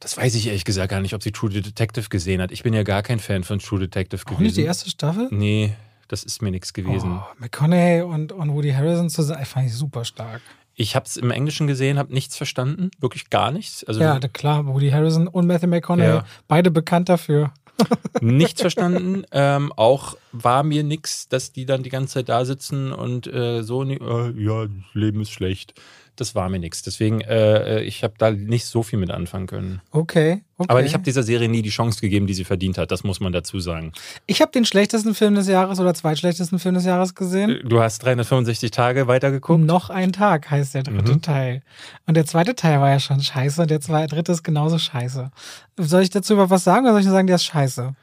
Das weiß ich ehrlich gesagt gar nicht, ob sie True Detective gesehen hat. Ich bin ja gar kein Fan von True Detective Auch gewesen. nicht die erste Staffel? Nee, das ist mir nichts gewesen. Oh, McConaughey und, und Woody Harrison zusammen, fand ich super stark. Ich habe es im Englischen gesehen, habe nichts verstanden, wirklich gar nichts. Also, ja, klar, Woody Harrison und Matthew McConaughey, ja. beide bekannt dafür. nichts verstanden. Ähm, auch war mir nichts, dass die dann die ganze Zeit da sitzen und äh, so, äh, ja, Leben ist schlecht das war mir nichts. Deswegen, äh, ich habe da nicht so viel mit anfangen können. Okay. okay. Aber ich habe dieser Serie nie die Chance gegeben, die sie verdient hat. Das muss man dazu sagen. Ich habe den schlechtesten Film des Jahres oder zweitschlechtesten Film des Jahres gesehen. Äh, du hast 365 Tage weitergeguckt? Noch ein Tag heißt der dritte mhm. Teil. Und der zweite Teil war ja schon scheiße und der zweite, dritte ist genauso scheiße. Soll ich dazu über was sagen oder soll ich nur sagen, der ist scheiße?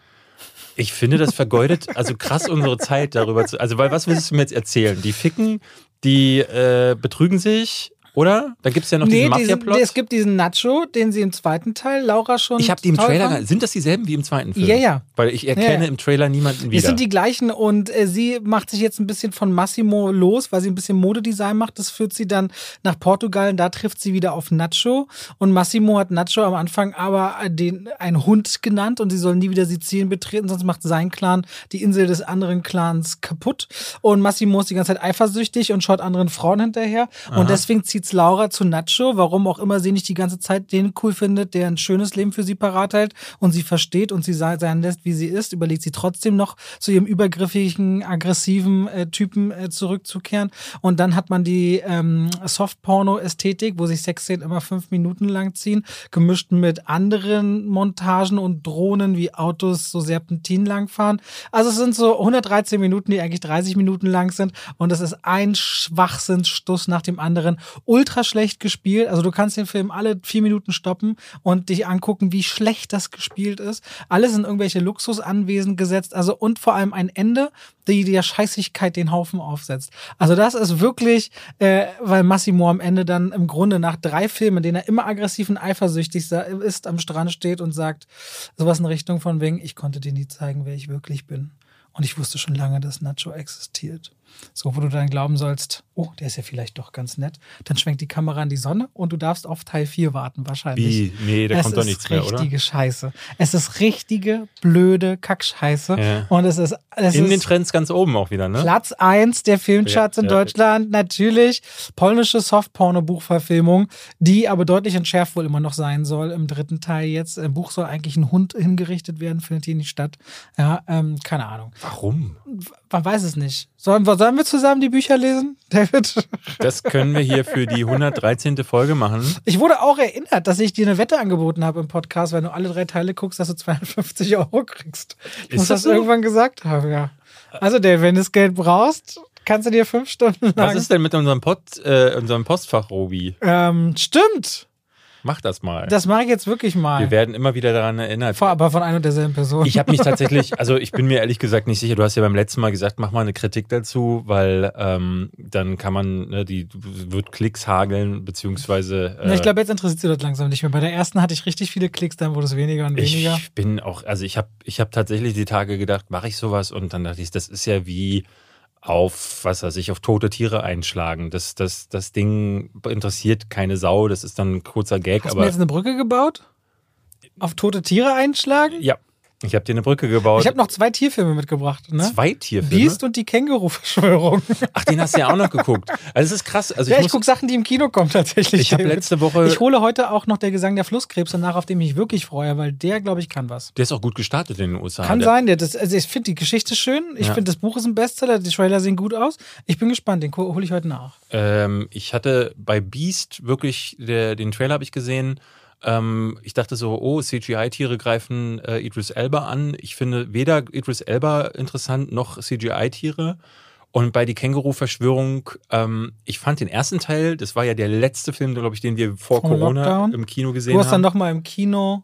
Ich finde, das vergeudet also krass unsere Zeit darüber zu. Also, weil was willst du mir jetzt erzählen? Die ficken, die äh, betrügen sich, oder? Da gibt es ja noch nee, diesen Mafia-Plot. Es gibt diesen Nacho, den sie im zweiten Teil, Laura schon. Ich habe die im Trailer. Fand. Sind das dieselben wie im zweiten Film? Ja, ja. Weil ich erkenne ja, ja. im Trailer niemanden wieder. Es sind die gleichen und äh, sie macht sich jetzt ein bisschen von Massimo los, weil sie ein bisschen Modedesign macht. Das führt sie dann nach Portugal und da trifft sie wieder auf Nacho. Und Massimo hat Nacho am Anfang aber den, einen Hund genannt und sie soll nie wieder Sizilien betreten, sonst macht sein Clan die Insel des anderen Clans kaputt. Und Massimo ist die ganze Zeit eifersüchtig und schaut anderen Frauen hinterher. Aha. Und deswegen zieht zieht's Laura zu Nacho, warum auch immer sie nicht die ganze Zeit den cool findet, der ein schönes Leben für sie parat hält und sie versteht und sie sein lässt, wie sie ist, überlegt sie trotzdem noch zu ihrem übergriffigen, aggressiven äh, Typen äh, zurückzukehren. Und dann hat man die ähm, Soft-Porno-Ästhetik, wo sich Sexszenen immer fünf Minuten lang ziehen, gemischt mit anderen Montagen und Drohnen, wie Autos so serpentin langfahren. Also es sind so 113 Minuten, die eigentlich 30 Minuten lang sind und es ist ein Schwachsinnsstuss nach dem anderen ultra schlecht gespielt. Also du kannst den Film alle vier Minuten stoppen und dich angucken, wie schlecht das gespielt ist. Alles in irgendwelche Luxusanwesen gesetzt. Also und vor allem ein Ende, die der Scheißigkeit den Haufen aufsetzt. Also das ist wirklich, äh, weil Massimo am Ende dann im Grunde nach drei Filmen, in denen er immer aggressiv und eifersüchtig ist, am Strand steht und sagt sowas in Richtung von wegen, ich konnte dir nie zeigen, wer ich wirklich bin. Und ich wusste schon lange, dass Nacho existiert. So, wo du dann glauben sollst, oh, der ist ja vielleicht doch ganz nett. Dann schwenkt die Kamera in die Sonne und du darfst auf Teil 4 warten, wahrscheinlich. Wie? Nee, da kommt doch nichts mehr, oder? Es ist richtige Scheiße. Es ist richtige, blöde Kackscheiße. Ja. Und es ist. Es in ist den Trends ganz oben auch wieder, ne? Platz 1 der Filmcharts ja, in ja, Deutschland. Natürlich polnische Softporno-Buchverfilmung, die aber deutlich entschärft wohl immer noch sein soll im dritten Teil jetzt. Im Buch soll eigentlich ein Hund hingerichtet werden, findet hier nicht statt. Ja, ähm, keine Ahnung. Warum? Man weiß es nicht. Sollen wir, sollen wir zusammen die Bücher lesen, David? Das können wir hier für die 113. Folge machen. Ich wurde auch erinnert, dass ich dir eine Wette angeboten habe im Podcast, wenn du alle drei Teile guckst, dass du 250 Euro kriegst. Ich Ist muss das, das so? irgendwann gesagt haben, ja. Also, David, wenn du das Geld brauchst, kannst du dir fünf Stunden lang. Was ist denn mit unserem, Pod, äh, unserem Postfach, Robi? Ähm, stimmt. Mach das mal. Das mache ich jetzt wirklich mal. Wir werden immer wieder daran erinnert. Vor, aber von einer und derselben Person. Ich habe mich tatsächlich, also ich bin mir ehrlich gesagt nicht sicher. Du hast ja beim letzten Mal gesagt, mach mal eine Kritik dazu, weil ähm, dann kann man, ne, die wird Klicks hageln, beziehungsweise. Äh, ich glaube, jetzt interessiert sie das langsam nicht mehr. Bei der ersten hatte ich richtig viele Klicks, dann wurde es weniger und weniger. Ich bin auch, also ich habe ich hab tatsächlich die Tage gedacht, mache ich sowas und dann dachte ich, das ist ja wie auf, was weiß ich, auf tote Tiere einschlagen. Das, das, das Ding interessiert keine Sau, das ist dann ein kurzer Gag. Hast aber du mir jetzt eine Brücke gebaut? Auf tote Tiere einschlagen? Ja, ich habe dir eine Brücke gebaut. Ich habe noch zwei Tierfilme mitgebracht. Ne? Zwei Tierfilme? Beast und die Känguru-Verschwörung. Ach, den hast du ja auch noch geguckt. Also es ist krass. Also ja, ich, ich gucke Sachen, die im Kino kommen tatsächlich. Ich habe letzte Woche... Ich hole heute auch noch der Gesang der Flusskrebs danach, auf den ich mich wirklich freue, weil der, glaube ich, kann was. Der ist auch gut gestartet in den USA. Kann der sein. Der, das, also ich finde die Geschichte schön. Ich ja. finde, das Buch ist ein Bestseller. Die Trailer sehen gut aus. Ich bin gespannt. Den hole ich heute nach. Ähm, ich hatte bei Beast wirklich, der, den Trailer habe ich gesehen ähm, ich dachte so, oh, CGI-Tiere greifen äh, Idris Elba an. Ich finde weder Idris Elba interessant noch CGI-Tiere. Und bei die Känguru-Verschwörung, ähm, ich fand den ersten Teil, das war ja der letzte Film, glaube ich, den wir vor Corona Lockdown. im Kino gesehen haben. Du hast dann nochmal im Kino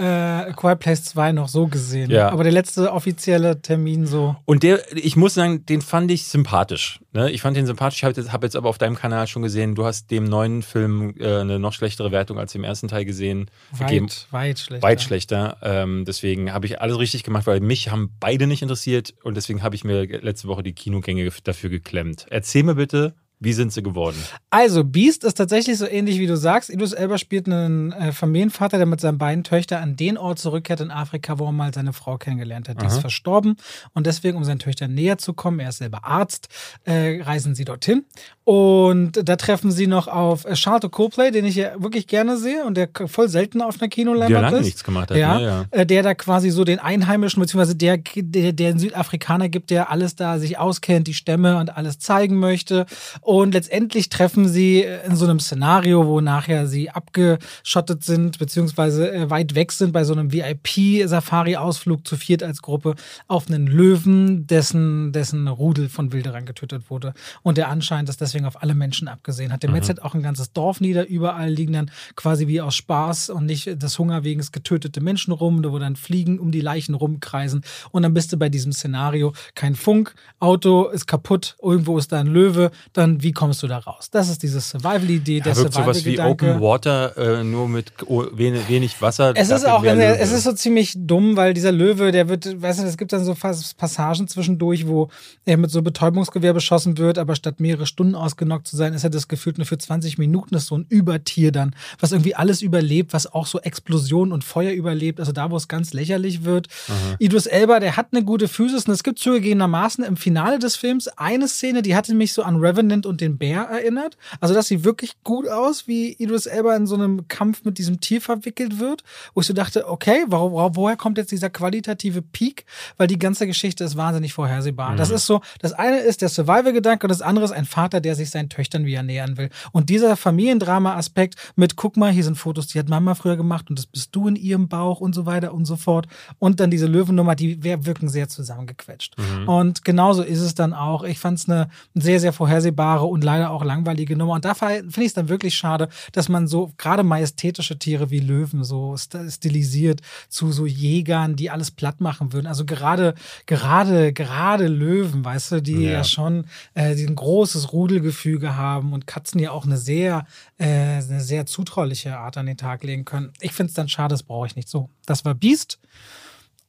äh, Quiet Place 2 noch so gesehen. Ja. Aber der letzte offizielle Termin so. Und der, ich muss sagen, den fand ich sympathisch. Ne? Ich fand den sympathisch. Ich habe jetzt, hab jetzt aber auf deinem Kanal schon gesehen, du hast dem neuen Film äh, eine noch schlechtere Wertung als dem ersten Teil gesehen. Weit, gegeben. weit schlechter. Weit schlechter. Ähm, deswegen habe ich alles richtig gemacht, weil mich haben beide nicht interessiert und deswegen habe ich mir letzte Woche die Kinogänge dafür geklemmt. Erzähl mir bitte, wie sind sie geworden? Also, Beast ist tatsächlich so ähnlich wie du sagst. Idris Elba spielt einen äh, Familienvater, der mit seinen beiden Töchtern an den Ort zurückkehrt in Afrika, wo er mal seine Frau kennengelernt hat. Die Aha. ist verstorben und deswegen, um seinen Töchtern näher zu kommen, er ist selber Arzt, äh, reisen sie dorthin. Und da treffen sie noch auf äh, Charlotte Copley, den ich ja wirklich gerne sehe und der voll selten auf einer Kinoleinwand ist. Der lange nichts gemacht hat. Ja, ne? ja. Äh, der da quasi so den Einheimischen, beziehungsweise der, der, der Südafrikaner gibt, der alles da sich auskennt, die Stämme und alles zeigen möchte. Und letztendlich treffen sie in so einem Szenario, wo nachher sie abgeschottet sind, beziehungsweise äh, weit weg sind bei so einem VIP-Safari-Ausflug zu viert als Gruppe auf einen Löwen, dessen, dessen Rudel von Wilderern getötet wurde. Und der anscheinend ist deswegen auf alle Menschen abgesehen hat. Der mhm. Metz hat auch ein ganzes Dorf nieder, überall liegen dann quasi wie aus Spaß und nicht des Hungerwegens getötete Menschen rum, wo dann Fliegen um die Leichen rumkreisen. Und dann bist du bei diesem Szenario kein Funk, Auto ist kaputt, irgendwo ist da ein Löwe, dann wie kommst du da raus? Das ist diese Survival-Idee, ja, der Survival-Gedanke. sowas wie Open Water, äh, nur mit wenig, wenig Wasser. Es ist auch, es ist so ziemlich dumm, weil dieser Löwe, der wird, weißt du, es gibt dann so Passagen zwischendurch, wo er mit so Betäubungsgewehr beschossen wird, aber statt mehrere Stunden ausgenockt zu sein, ist er das gefühlt nur für 20 Minuten ist so ein Übertier dann, was irgendwie alles überlebt, was auch so Explosionen und Feuer überlebt, also da, wo es ganz lächerlich wird. Aha. Idris Elba, der hat eine gute Physis und es gibt zugegebenermaßen im Finale des Films eine Szene, die hatte mich so an Revenant und den Bär erinnert. Also das sieht wirklich gut aus, wie Idris Elba in so einem Kampf mit diesem Tier verwickelt wird, wo ich so dachte, okay, wo, woher kommt jetzt dieser qualitative Peak? Weil die ganze Geschichte ist wahnsinnig vorhersehbar. Mhm. Das ist so, das eine ist der Survival-Gedanke und das andere ist ein Vater, der sich seinen Töchtern wieder nähern will. Und dieser Familiendrama-Aspekt mit, guck mal, hier sind Fotos, die hat Mama früher gemacht und das bist du in ihrem Bauch und so weiter und so fort. Und dann diese Löwennummer, die wirken sehr zusammengequetscht. Mhm. Und genauso ist es dann auch. Ich fand es eine sehr, sehr vorhersehbare furchtbare und leider auch langweilige Nummer. Und da finde ich es dann wirklich schade, dass man so gerade majestätische Tiere wie Löwen so stilisiert zu so Jägern, die alles platt machen würden. Also gerade, gerade, gerade Löwen, weißt du, die ja, ja schon äh, die ein großes Rudelgefüge haben und Katzen ja auch eine sehr, äh, eine sehr zutrauliche Art an den Tag legen können. Ich finde es dann schade, das brauche ich nicht so. Das war Beast.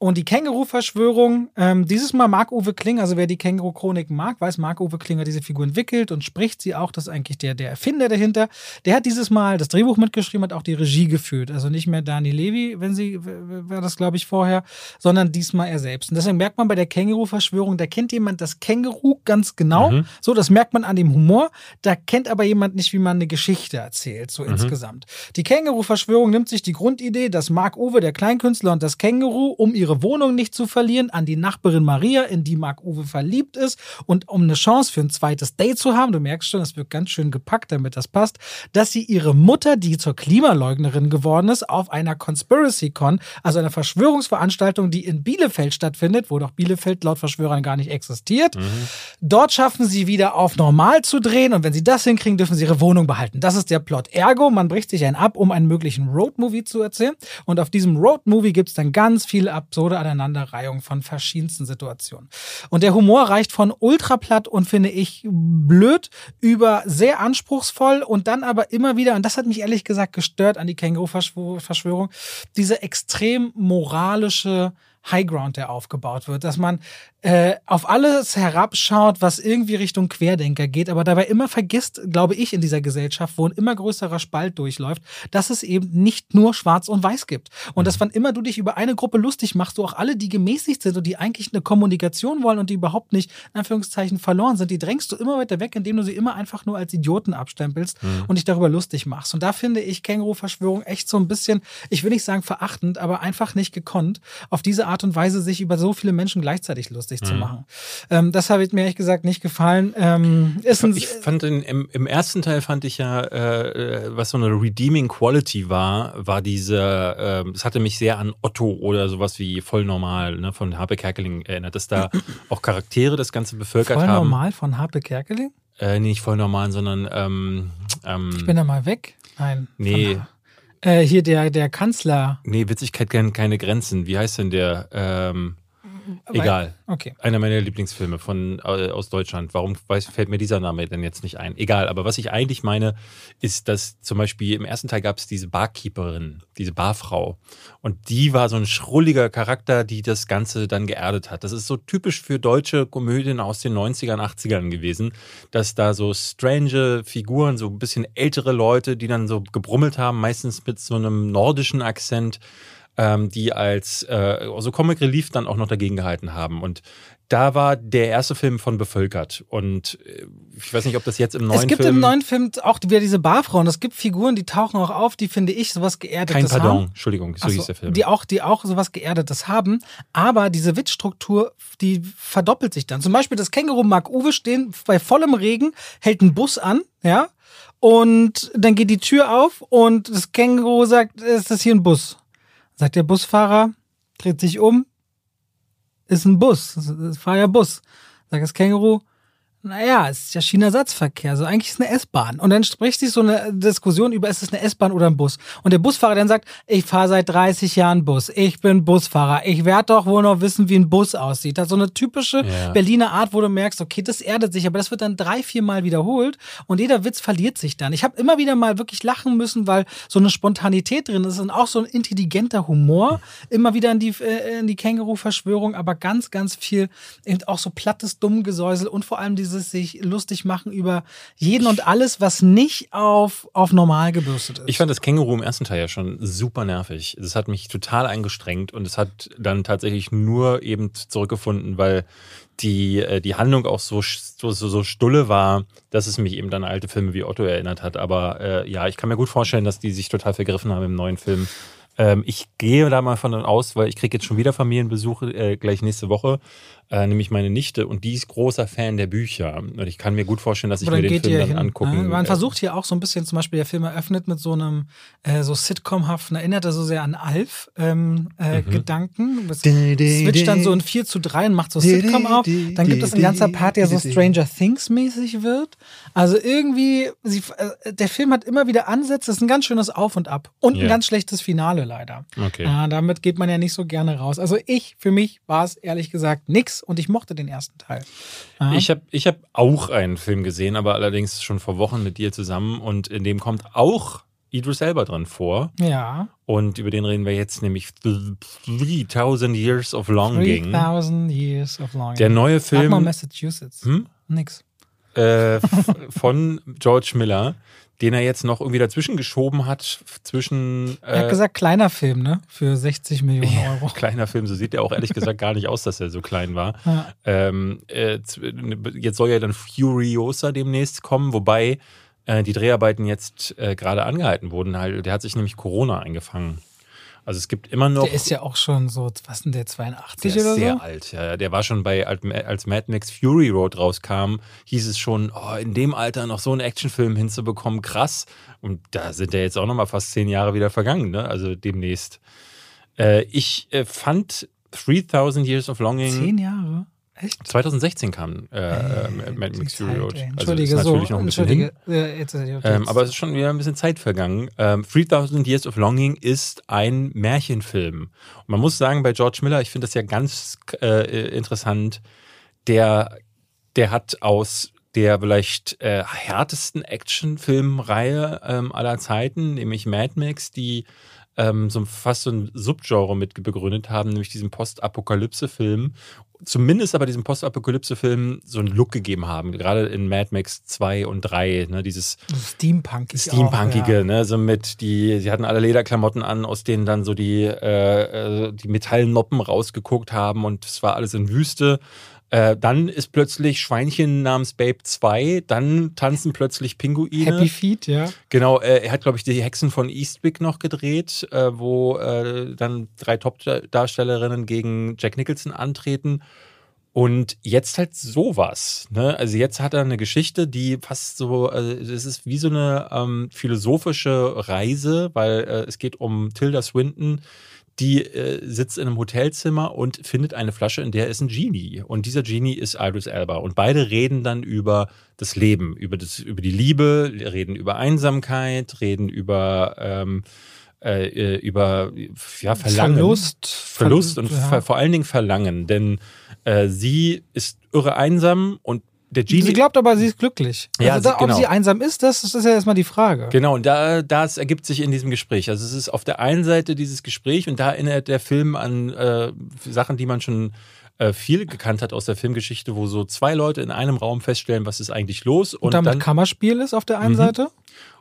Und die Känguru-Verschwörung, ähm, dieses Mal Marc-Uwe Kling, also wer die Känguru-Chroniken mag, weiß, Marc-Uwe Kling hat diese Figur entwickelt und spricht sie auch, das ist eigentlich der, der Erfinder dahinter. Der hat dieses Mal das Drehbuch mitgeschrieben, hat auch die Regie geführt. Also nicht mehr Dani Levy, wenn sie, war das glaube ich vorher, sondern diesmal er selbst. Und deswegen merkt man bei der Känguru-Verschwörung, da kennt jemand das Känguru ganz genau. Mhm. So, das merkt man an dem Humor. Da kennt aber jemand nicht, wie man eine Geschichte erzählt, so mhm. insgesamt. Die Känguru-Verschwörung nimmt sich die Grundidee, dass Marc-Uwe, der Kleinkünstler und das Känguru um ihre ihre Wohnung nicht zu verlieren, an die Nachbarin Maria, in die Marc Uwe verliebt ist und um eine Chance für ein zweites Date zu haben, du merkst schon, das wird ganz schön gepackt, damit das passt, dass sie ihre Mutter, die zur Klimaleugnerin geworden ist, auf einer Conspiracy Con, also einer Verschwörungsveranstaltung, die in Bielefeld stattfindet, wo doch Bielefeld laut Verschwörern gar nicht existiert. Mhm. Dort schaffen sie wieder auf normal zu drehen und wenn sie das hinkriegen, dürfen sie ihre Wohnung behalten. Das ist der Plot. Ergo, man bricht sich einen ab, um einen möglichen Roadmovie zu erzählen. Und auf diesem Roadmovie gibt es dann ganz viel absurd absurde Aneinanderreihung von verschiedensten Situationen. Und der Humor reicht von ultraplatt und finde ich blöd über sehr anspruchsvoll und dann aber immer wieder, und das hat mich ehrlich gesagt gestört an die Känguru-Verschwörung, diese extrem moralische Highground, der aufgebaut wird, dass man äh, auf alles herabschaut, was irgendwie Richtung Querdenker geht, aber dabei immer vergisst, glaube ich, in dieser Gesellschaft, wo ein immer größerer Spalt durchläuft, dass es eben nicht nur Schwarz und Weiß gibt. Und dass mhm. wann immer du dich über eine Gruppe lustig machst, du auch alle, die gemäßigt sind und die eigentlich eine Kommunikation wollen und die überhaupt nicht, in Anführungszeichen, verloren sind, die drängst du immer weiter weg, indem du sie immer einfach nur als Idioten abstempelst mhm. und dich darüber lustig machst. Und da finde ich Känguru-Verschwörung echt so ein bisschen, ich will nicht sagen verachtend, aber einfach nicht gekonnt, auf diese Art und Weise sich über so viele Menschen gleichzeitig lustig lustig mhm. zu machen. Ähm, das habe ich mir ehrlich gesagt nicht gefallen. Ähm, ist ich fand in, im, im, ersten Teil fand ich ja, äh, äh, was so eine redeeming Quality war, war diese, äh, es hatte mich sehr an Otto oder sowas wie voll normal ne, von Harpe Kerkeling erinnert, dass da auch Charaktere das Ganze bevölkert voll haben. Voll normal von Harpe Kerkeling? Äh, nee, nicht voll normal, sondern ähm, ähm, ich bin da mal weg. Nein. Nee. Äh, hier der, der Kanzler. Nee, Witzigkeit kennt keine Grenzen. Wie heißt denn der? Ähm, Egal. Okay. Einer meiner Lieblingsfilme von, äh, aus Deutschland. Warum weiß, fällt mir dieser Name denn jetzt nicht ein? Egal. Aber was ich eigentlich meine, ist, dass zum Beispiel im ersten Teil gab es diese Barkeeperin, diese Barfrau. Und die war so ein schrulliger Charakter, die das Ganze dann geerdet hat. Das ist so typisch für deutsche Komödien aus den 90ern, 80ern gewesen, dass da so strange Figuren, so ein bisschen ältere Leute, die dann so gebrummelt haben, meistens mit so einem nordischen Akzent ähm, die als äh, also Comic Relief dann auch noch dagegen gehalten haben. Und da war der erste Film von bevölkert. Und äh, ich weiß nicht, ob das jetzt im neuen Film. Es gibt Film im neuen Film auch wieder diese Barfrauen. Es gibt Figuren, die tauchen auch auf, die finde ich sowas geerdetes Kein Pardon, haben. Entschuldigung, so, so hieß der Film. Die auch, die auch sowas geerdetes haben. Aber diese Witzstruktur, die verdoppelt sich dann. Zum Beispiel das Känguru mag Uwe stehen bei vollem Regen, hält einen Bus an, ja. Und dann geht die Tür auf und das Känguru sagt, ist das hier ein Bus? Sagt der Busfahrer, dreht sich um, ist ein Bus, fahr ja Bus. Sagt das Känguru, naja, es ist ja China-Ersatzverkehr, also eigentlich ist es eine S-Bahn. Und dann spricht sich so eine Diskussion über, ist es eine S-Bahn oder ein Bus? Und der Busfahrer dann sagt, ich fahre seit 30 Jahren Bus, ich bin Busfahrer, ich werde doch wohl noch wissen, wie ein Bus aussieht. Das ist so eine typische ja. Berliner Art, wo du merkst, okay, das erdet sich, aber das wird dann drei, vier Mal wiederholt und jeder Witz verliert sich dann. Ich habe immer wieder mal wirklich lachen müssen, weil so eine Spontanität drin ist und auch so ein intelligenter Humor, immer wieder in die, äh, in die Känguru-Verschwörung, aber ganz, ganz viel eben auch so plattes Dummgesäusel und vor allem diese dieses sich lustig machen über jeden und alles, was nicht auf, auf normal gebürstet ist. Ich fand das Känguru im ersten Teil ja schon super nervig. Das hat mich total eingestrengt und es hat dann tatsächlich nur eben zurückgefunden, weil die, äh, die Handlung auch so, so, so stulle war, dass es mich eben dann an alte Filme wie Otto erinnert hat. Aber äh, ja, ich kann mir gut vorstellen, dass die sich total vergriffen haben im neuen Film. Ähm, ich gehe da mal von aus, weil ich kriege jetzt schon wieder Familienbesuche äh, gleich nächste Woche äh, nämlich meine Nichte, und die ist großer Fan der Bücher. Und ich kann mir gut vorstellen, dass ich mir den Film dann hin, angucken ne? Man äh, versucht hier auch so ein bisschen, zum Beispiel der Film eröffnet mit so einem äh, so Sitcom-haften, erinnert er so sehr an Alf ähm, äh, Mhm. Gedanken. Es switcht dann so in 4 zu 3 und macht so Sitcom auf. Dann gibt es ein ganzer Part, der so Stranger Things mäßig wird. Also irgendwie, sie, äh, der Film hat immer wieder Ansätze, es ist ein ganz schönes Auf und Ab. Und Ja. ein ganz schlechtes Finale leider. Okay. Damit geht man ja nicht so gerne raus. Also ich, für mich war es ehrlich gesagt nix und ich mochte den ersten Teil. Ja. Ich habe ich hab auch einen Film gesehen, aber allerdings schon vor Wochen mit dir zusammen und in dem kommt auch Idris Elba drin vor. ja. Und über den reden wir jetzt nämlich 3000 Years of Longing. 3000 Years of Longing. Der neue Sag mal Film Massachusetts. Hm? Nix. äh, von George Miller, den er jetzt noch irgendwie dazwischen geschoben hat, zwischen Er hat äh, gesagt, kleiner Film, ne? Für 60 Millionen Euro. kleiner Film, so sieht er auch ehrlich gesagt gar nicht aus, dass er so klein war. Ja. Ähm, äh, jetzt soll ja dann Furiosa demnächst kommen, wobei äh, die Dreharbeiten jetzt äh, gerade angehalten wurden. Halt, Der hat sich nämlich Corona eingefangen. Also es gibt immer noch. Der ist ja auch schon so, was denn der, 82 Der oder ist sehr so? alt, ja. ja. Der war schon bei, als Mad Max Fury Road rauskam, hieß es schon, oh, in dem Alter noch so einen Actionfilm hinzubekommen, krass. Und da sind ja jetzt auch nochmal fast zehn Jahre wieder vergangen, ne? Also demnächst. Äh, ich äh, fand 3000 Years of Longing. Zehn Jahre? Echt? 2016 kam äh, äh, Mad Max Fury Road. ey. Also Entschuldige, ist natürlich so. noch ein bisschen hin. Ja, jetzt, jetzt, Ähm, aber es ist schon wieder ein bisschen Zeit vergangen. Ähm, 3000 Years of Longing ist ein Märchenfilm. Und man muss sagen, bei George Miller, ich finde das ja ganz äh, interessant, der, der hat aus der vielleicht äh, härtesten Actionfilmreihe ähm, aller Zeiten, nämlich Mad Max, die ähm, so fast so ein Subgenre mit begründet haben, nämlich diesen Postapokalypse-Film. Zumindest aber diesem Postapokalypse-Film so einen Look gegeben haben, gerade in Mad Max 2 und 3, ne, dieses Steampunk. Steampunkige, ja. ne, so mit die, sie hatten alle Lederklamotten an, aus denen dann so die, äh, äh, die Metallnoppen rausgeguckt haben und es war alles in Wüste. Äh, dann ist plötzlich Schweinchen namens Babe 2, dann tanzen plötzlich Pinguine. Happy Feet, ja. Genau, äh, er hat, glaube ich, die Hexen von Eastwick noch gedreht, äh, wo äh, dann drei Top-Darstellerinnen gegen Jack Nicholson antreten. Und jetzt halt sowas. Ne? Also jetzt hat er eine Geschichte, die fast so, also es ist wie so eine ähm, philosophische Reise, weil äh, es geht um Tilda Swinton, die äh, sitzt in einem Hotelzimmer und findet eine Flasche, in der ist ein Genie. Und dieser Genie ist Idris Elba. Und beide reden dann über das Leben, über, das, über die Liebe, reden über Einsamkeit, reden über, ähm, äh, über ja, Verlangen. Verlust. Verlust und ja. vor allen Dingen Verlangen. Denn äh, sie ist irre einsam und der Genie. Sie glaubt aber, sie ist glücklich. Ja, also da, genau. Ob sie einsam ist, das, das ist ja erstmal die Frage. Genau, und da, das ergibt sich in diesem Gespräch. Also es ist auf der einen Seite dieses Gespräch und da erinnert der Film an äh, Sachen, die man schon äh, viel gekannt hat aus der Filmgeschichte, wo so zwei Leute in einem Raum feststellen, was ist eigentlich los. Und, damit Kammerspiel ist auf der einen Mhm. Seite.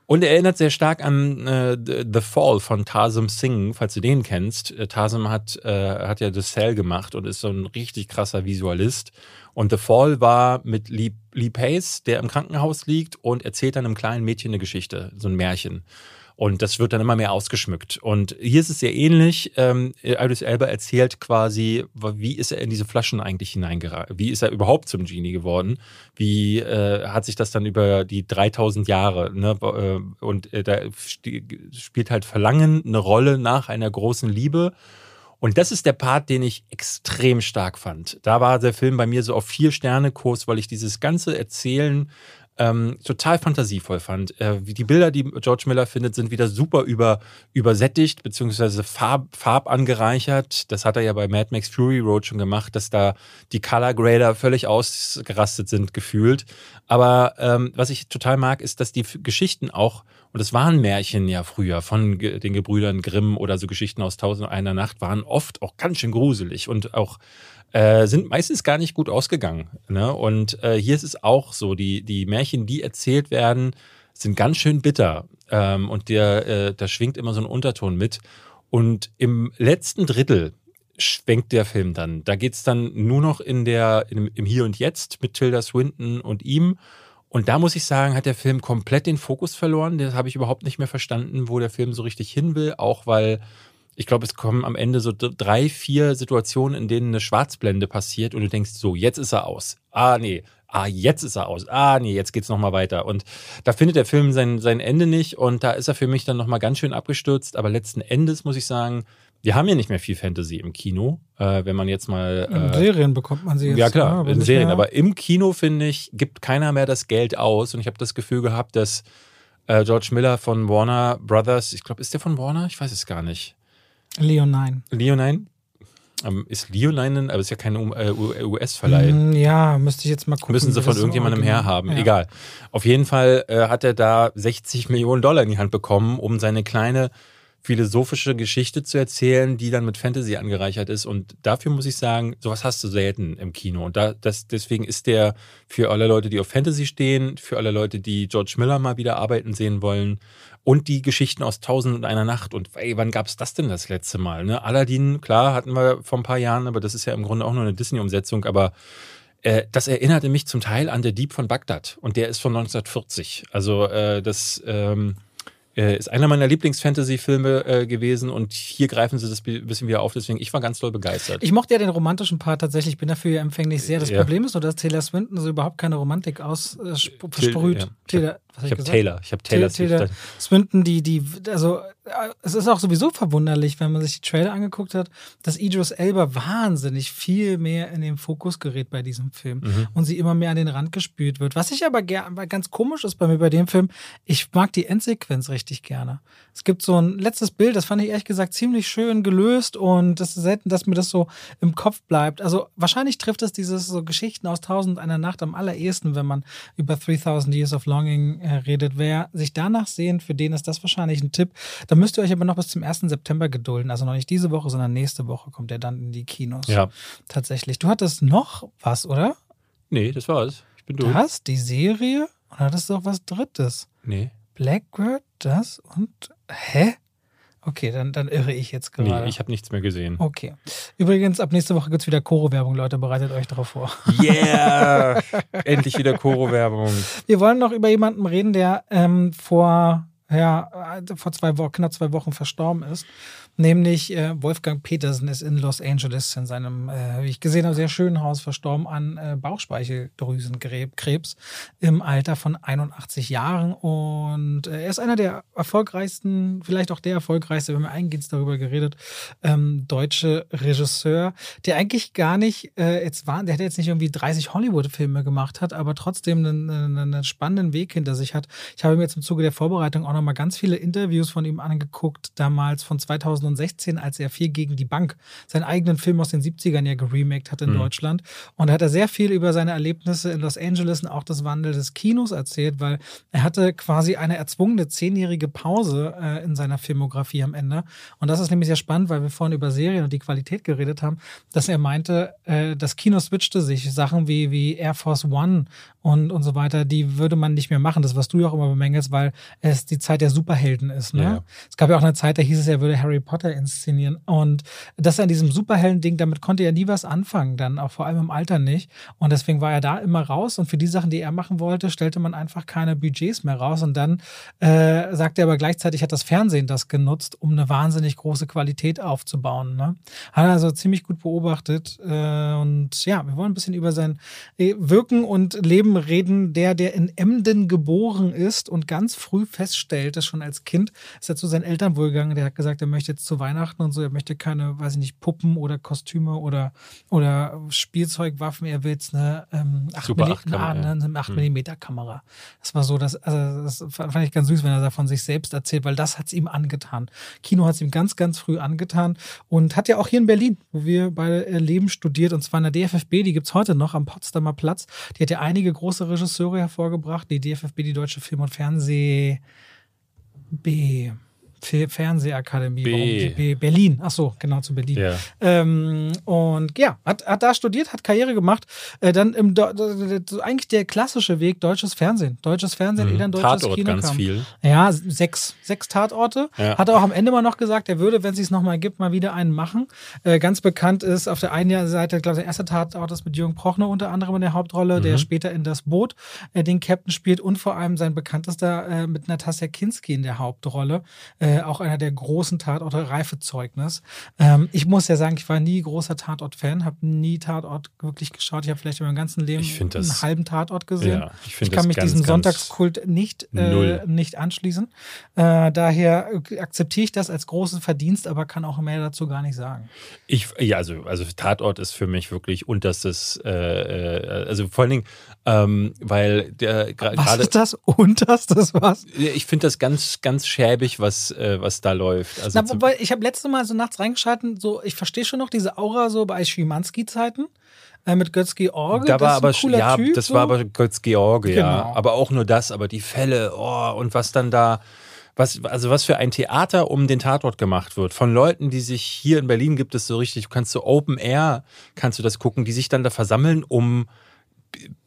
Und er erinnert sehr stark an äh, The Fall von Tarsem Singh, falls du den kennst. Äh, Tarsem hat, äh, hat ja The Cell gemacht und ist so ein richtig krasser Visualist. Und The Fall war mit Lee, Lee Pace, der im Krankenhaus liegt und erzählt dann einem kleinen Mädchen eine Geschichte, so ein Märchen. Und das wird dann immer mehr ausgeschmückt. Und hier ist es sehr ähnlich. Ähm, Idris Elba erzählt quasi, wie ist er in diese Flaschen eigentlich hineingeraten? Wie ist er überhaupt zum Genie geworden? Wie äh, hat sich das dann über die 3000 Jahre, ne? äh, und äh, da spielt halt Verlangen eine Rolle nach einer großen Liebe. Und das ist der Part, den ich extrem stark fand. Da war der Film bei mir so auf vier Sterne Kurs, weil ich dieses ganze Erzählen ähm, total fantasievoll fand. Äh, die Bilder, die George Miller findet, sind wieder super über, übersättigt, beziehungsweise farb, farbangereichert. Das hat er ja bei Mad Max Fury Road schon gemacht, dass da die Color Grader völlig ausgerastet sind, gefühlt. Aber ähm, was ich total mag, ist, dass die Geschichten auch, und es waren Märchen ja früher von den Gebrüdern Grimm oder so Geschichten aus Tausend einer Nacht, waren oft auch ganz schön gruselig und auch äh, sind meistens gar nicht gut ausgegangen. Ne? Und äh, hier ist es auch so, die, die Märchen, die erzählt werden, sind ganz schön bitter. Ähm, und der, äh, da schwingt immer so ein Unterton mit. Und im letzten Drittel schwenkt der Film dann. Da geht's dann nur noch in der, in, im Hier und Jetzt mit Tilda Swinton und ihm. Und da muss ich sagen, hat der Film komplett den Fokus verloren. Das habe ich überhaupt nicht mehr verstanden, wo der Film so richtig hin will. Auch weil Ich glaube, es kommen am Ende so drei, vier Situationen, in denen eine Schwarzblende passiert und du denkst, so, jetzt ist er aus. Ah, nee. Ah, jetzt ist er aus. Ah, nee, jetzt geht's nochmal weiter. Und da findet der Film sein, sein Ende nicht und da ist er für mich dann nochmal ganz schön abgestürzt. Aber letzten Endes muss ich sagen, wir haben ja nicht mehr viel Fantasy im Kino, äh, wenn man jetzt mal. Äh, in Serien bekommt man sie jetzt. Ja, klar, in Serien. Mehr. Aber im Kino, finde ich, gibt keiner mehr das Geld aus. Und ich habe das Gefühl gehabt, dass äh, George Miller von Warner Brothers, ich glaube, ist der von Warner? Ich weiß es gar nicht. Leonine. Leonine? Ähm, ist Leonine, aber ist ja kein äh, US-Verleih. Mm, ja, müsste ich jetzt mal gucken. Müssen sie von irgendjemandem herhaben. Ja. Egal. Auf jeden Fall äh, hat er da 60 Millionen Dollar in die Hand bekommen, um seine kleine philosophische Geschichte zu erzählen, die dann mit Fantasy angereichert ist. Und dafür muss ich sagen, sowas hast du selten im Kino. Und da, das, deswegen ist der für alle Leute, die auf Fantasy stehen, für alle Leute, die George Miller mal wieder arbeiten sehen wollen und die Geschichten aus Tausend und einer Nacht. Und ey, wann gab es das denn das letzte Mal? Ne? Aladdin, klar, hatten wir vor ein paar Jahren, aber das ist ja im Grunde auch nur eine Disney-Umsetzung. Aber äh, das erinnerte mich zum Teil an der Dieb von Bagdad. Und der ist von 1940. Also äh, das... Ähm, äh, ist einer meiner Lieblings-Fantasy-Filme äh, gewesen und hier greifen sie das ein bisschen wieder auf, deswegen ich war ganz doll begeistert. Ich mochte ja den romantischen Part tatsächlich, ich bin dafür empfänglich sehr. Das ja. Problem ist nur, dass Taylor Swinton so überhaupt keine Romantik aussprüht. Äh, ja. Taylor, was ich, habe Taylor, ich habe Taylor, Taylor Swinton, die, die, also es ist auch sowieso verwunderlich, wenn man sich die Trailer angeguckt hat, dass Idris Elba wahnsinnig viel mehr in den Fokus gerät bei diesem Film mhm. und sie immer mehr an den Rand gespült wird. Was ich aber ganz komisch ist bei mir bei dem Film, ich mag die Endsequenz richtig gerne. Es gibt so ein letztes Bild, das fand ich ehrlich gesagt ziemlich schön gelöst und das ist selten, dass mir das so im Kopf bleibt. Also wahrscheinlich trifft es dieses so Geschichten aus Tausend einer Nacht am allerersten, wenn man über 3000 Years of Longing äh, redet. Wer sich danach sehnt, für den ist das wahrscheinlich ein Tipp. Da müsst ihr euch aber noch bis zum 1. September gedulden. Also noch nicht diese Woche, sondern nächste Woche kommt er dann in die Kinos. Ja. Tatsächlich. Du hattest noch was, oder? Nee, das war's. Ich bin durch. Das, die Serie? Und hattest du auch was Drittes? Nee. Blackbird, das und. Hä? Okay, dann, dann irre ich jetzt gerade. Nee, ich habe nichts mehr gesehen. Okay. Übrigens, ab nächste Woche gibt es wieder Koro-Werbung, Leute. Bereitet euch darauf vor. Yeah! Endlich wieder Koro-Werbung. Wir wollen noch über jemanden reden, der ähm, vor ja, äh, vor zwei Wochen, knapp zwei Wochen verstorben ist. Nämlich äh, Wolfgang Petersen ist in Los Angeles in seinem, äh, wie ich gesehen habe, sehr schönen Haus verstorben an äh, Bauchspeicheldrüsenkrebs im Alter von 81 Jahren. Und äh, er ist einer der erfolgreichsten, vielleicht auch der erfolgreichste, wir haben eingehend darüber geredet, ähm, deutsche Regisseur, der eigentlich gar nicht äh, jetzt war, der hat jetzt nicht irgendwie 30 Hollywood-Filme gemacht hat, aber trotzdem einen, einen, einen spannenden Weg hinter sich hat. Ich habe mir jetzt im Zuge der Vorbereitung auch noch mal ganz viele Interviews von ihm angeguckt, damals von 2000 2016, als er viel gegen die Bank seinen eigenen Film aus den 70ern ja geremaked hat in mhm. Deutschland. Und da hat er sehr viel über seine Erlebnisse in Los Angeles und auch das Wandel des Kinos erzählt, weil er hatte quasi eine erzwungene zehnjährige Pause äh, in seiner Filmografie am Ende. Und das ist nämlich sehr spannend, weil wir vorhin über Serien und die Qualität geredet haben, dass er meinte, äh, das Kino switchte sich. Sachen wie, wie Air Force One und, und so weiter, die würde man nicht mehr machen. Das, was du ja auch immer bemängelst, weil es die Zeit der Superhelden ist. Ne? Ja. Es gab ja auch eine Zeit, da hieß es, er würde Harry Potter inszenieren. Und das an diesem Superhelden-Ding, damit konnte er nie was anfangen, dann auch vor allem im Alter nicht. Und deswegen war er da immer raus. Und für die Sachen, die er machen wollte, stellte man einfach keine Budgets mehr raus. Und dann äh, sagte er aber gleichzeitig, hat das Fernsehen das genutzt, um eine wahnsinnig große Qualität aufzubauen. Ne? Hat er also ziemlich gut beobachtet. Äh, und ja, wir wollen ein bisschen über sein äh, Wirken und Leben reden. Der, der in Emden geboren ist und ganz früh feststellte, schon als Kind, ist er zu seinen Eltern wohl gegangen. Der hat gesagt, er möchte jetzt zu Weihnachten und so, er möchte keine, weiß ich nicht, Puppen oder Kostüme oder, oder Spielzeugwaffen, er will jetzt eine ähm, 8 Super 8 mm, ja. eine 8 mm Kamera. Das war so, das, also das fand ich ganz süß, wenn er da von sich selbst erzählt, weil das hat es ihm angetan. Kino hat es ihm ganz, ganz früh angetan und hat ja auch hier in Berlin, wo wir beide äh, leben, studiert und zwar in der DFFB, die gibt es heute noch am Potsdamer Platz. Die hat ja einige große Regisseure hervorgebracht, die DFFB, die Deutsche Film- und Fernseh B. Fernsehakademie, B. Berlin. Ach so, genau zu Berlin. Ja. Ähm, und ja, hat, hat da studiert, hat Karriere gemacht. Äh, dann im eigentlich der klassische Weg deutsches Fernsehen, deutsches Fernsehen, mhm. dann deutsches Tatort Kino ganz kam. viel. Ja, sechs, sechs Tatorte. Ja. Hat er auch am Ende mal noch gesagt, er würde, wenn es es nochmal gibt, mal wieder einen machen. Äh, ganz bekannt ist auf der einen Seite, glaube ich, der erste Tatort ist mit Jürgen Prochner unter anderem in der Hauptrolle, mhm. der später in das Boot äh, den Captain spielt und vor allem sein bekanntester äh, mit Natasja Kinski in der Hauptrolle. Äh, äh, auch einer der großen Tatorte, Reifezeugnis. Ähm, ich muss ja sagen, ich war nie großer Tatort-Fan, habe nie Tatort wirklich geschaut. Ich habe vielleicht in meinem ganzen Leben das, einen halben Tatort gesehen. Ja, ich, ich kann mich ganz, diesem Sonntagskult nicht, äh, nicht anschließen. Äh, daher akzeptiere ich das als großen Verdienst, aber kann auch mehr dazu gar nicht sagen. Ich, ja, also, also Tatort ist für mich wirklich unterstes, äh, äh also vor allen Dingen, ähm, weil der gerade. Was ist das? Unterstes was? Ich finde das ganz, ganz schäbig, was, äh, was da läuft. Also Na, wobei, ich habe letztes Mal so nachts reingeschalten, so, ich verstehe schon noch diese Aura so bei Schimanski-Zeiten äh, mit Götz-George. Da war aber, ja, typ, das so. war aber Götz-George, genau. ja. Aber auch nur das, aber die Fälle, oh, und was dann da was, also was für ein Theater um den Tatort gemacht wird. Von Leuten, die sich hier in Berlin gibt es so richtig, du kannst so Open Air, kannst du das gucken, die sich dann da versammeln, um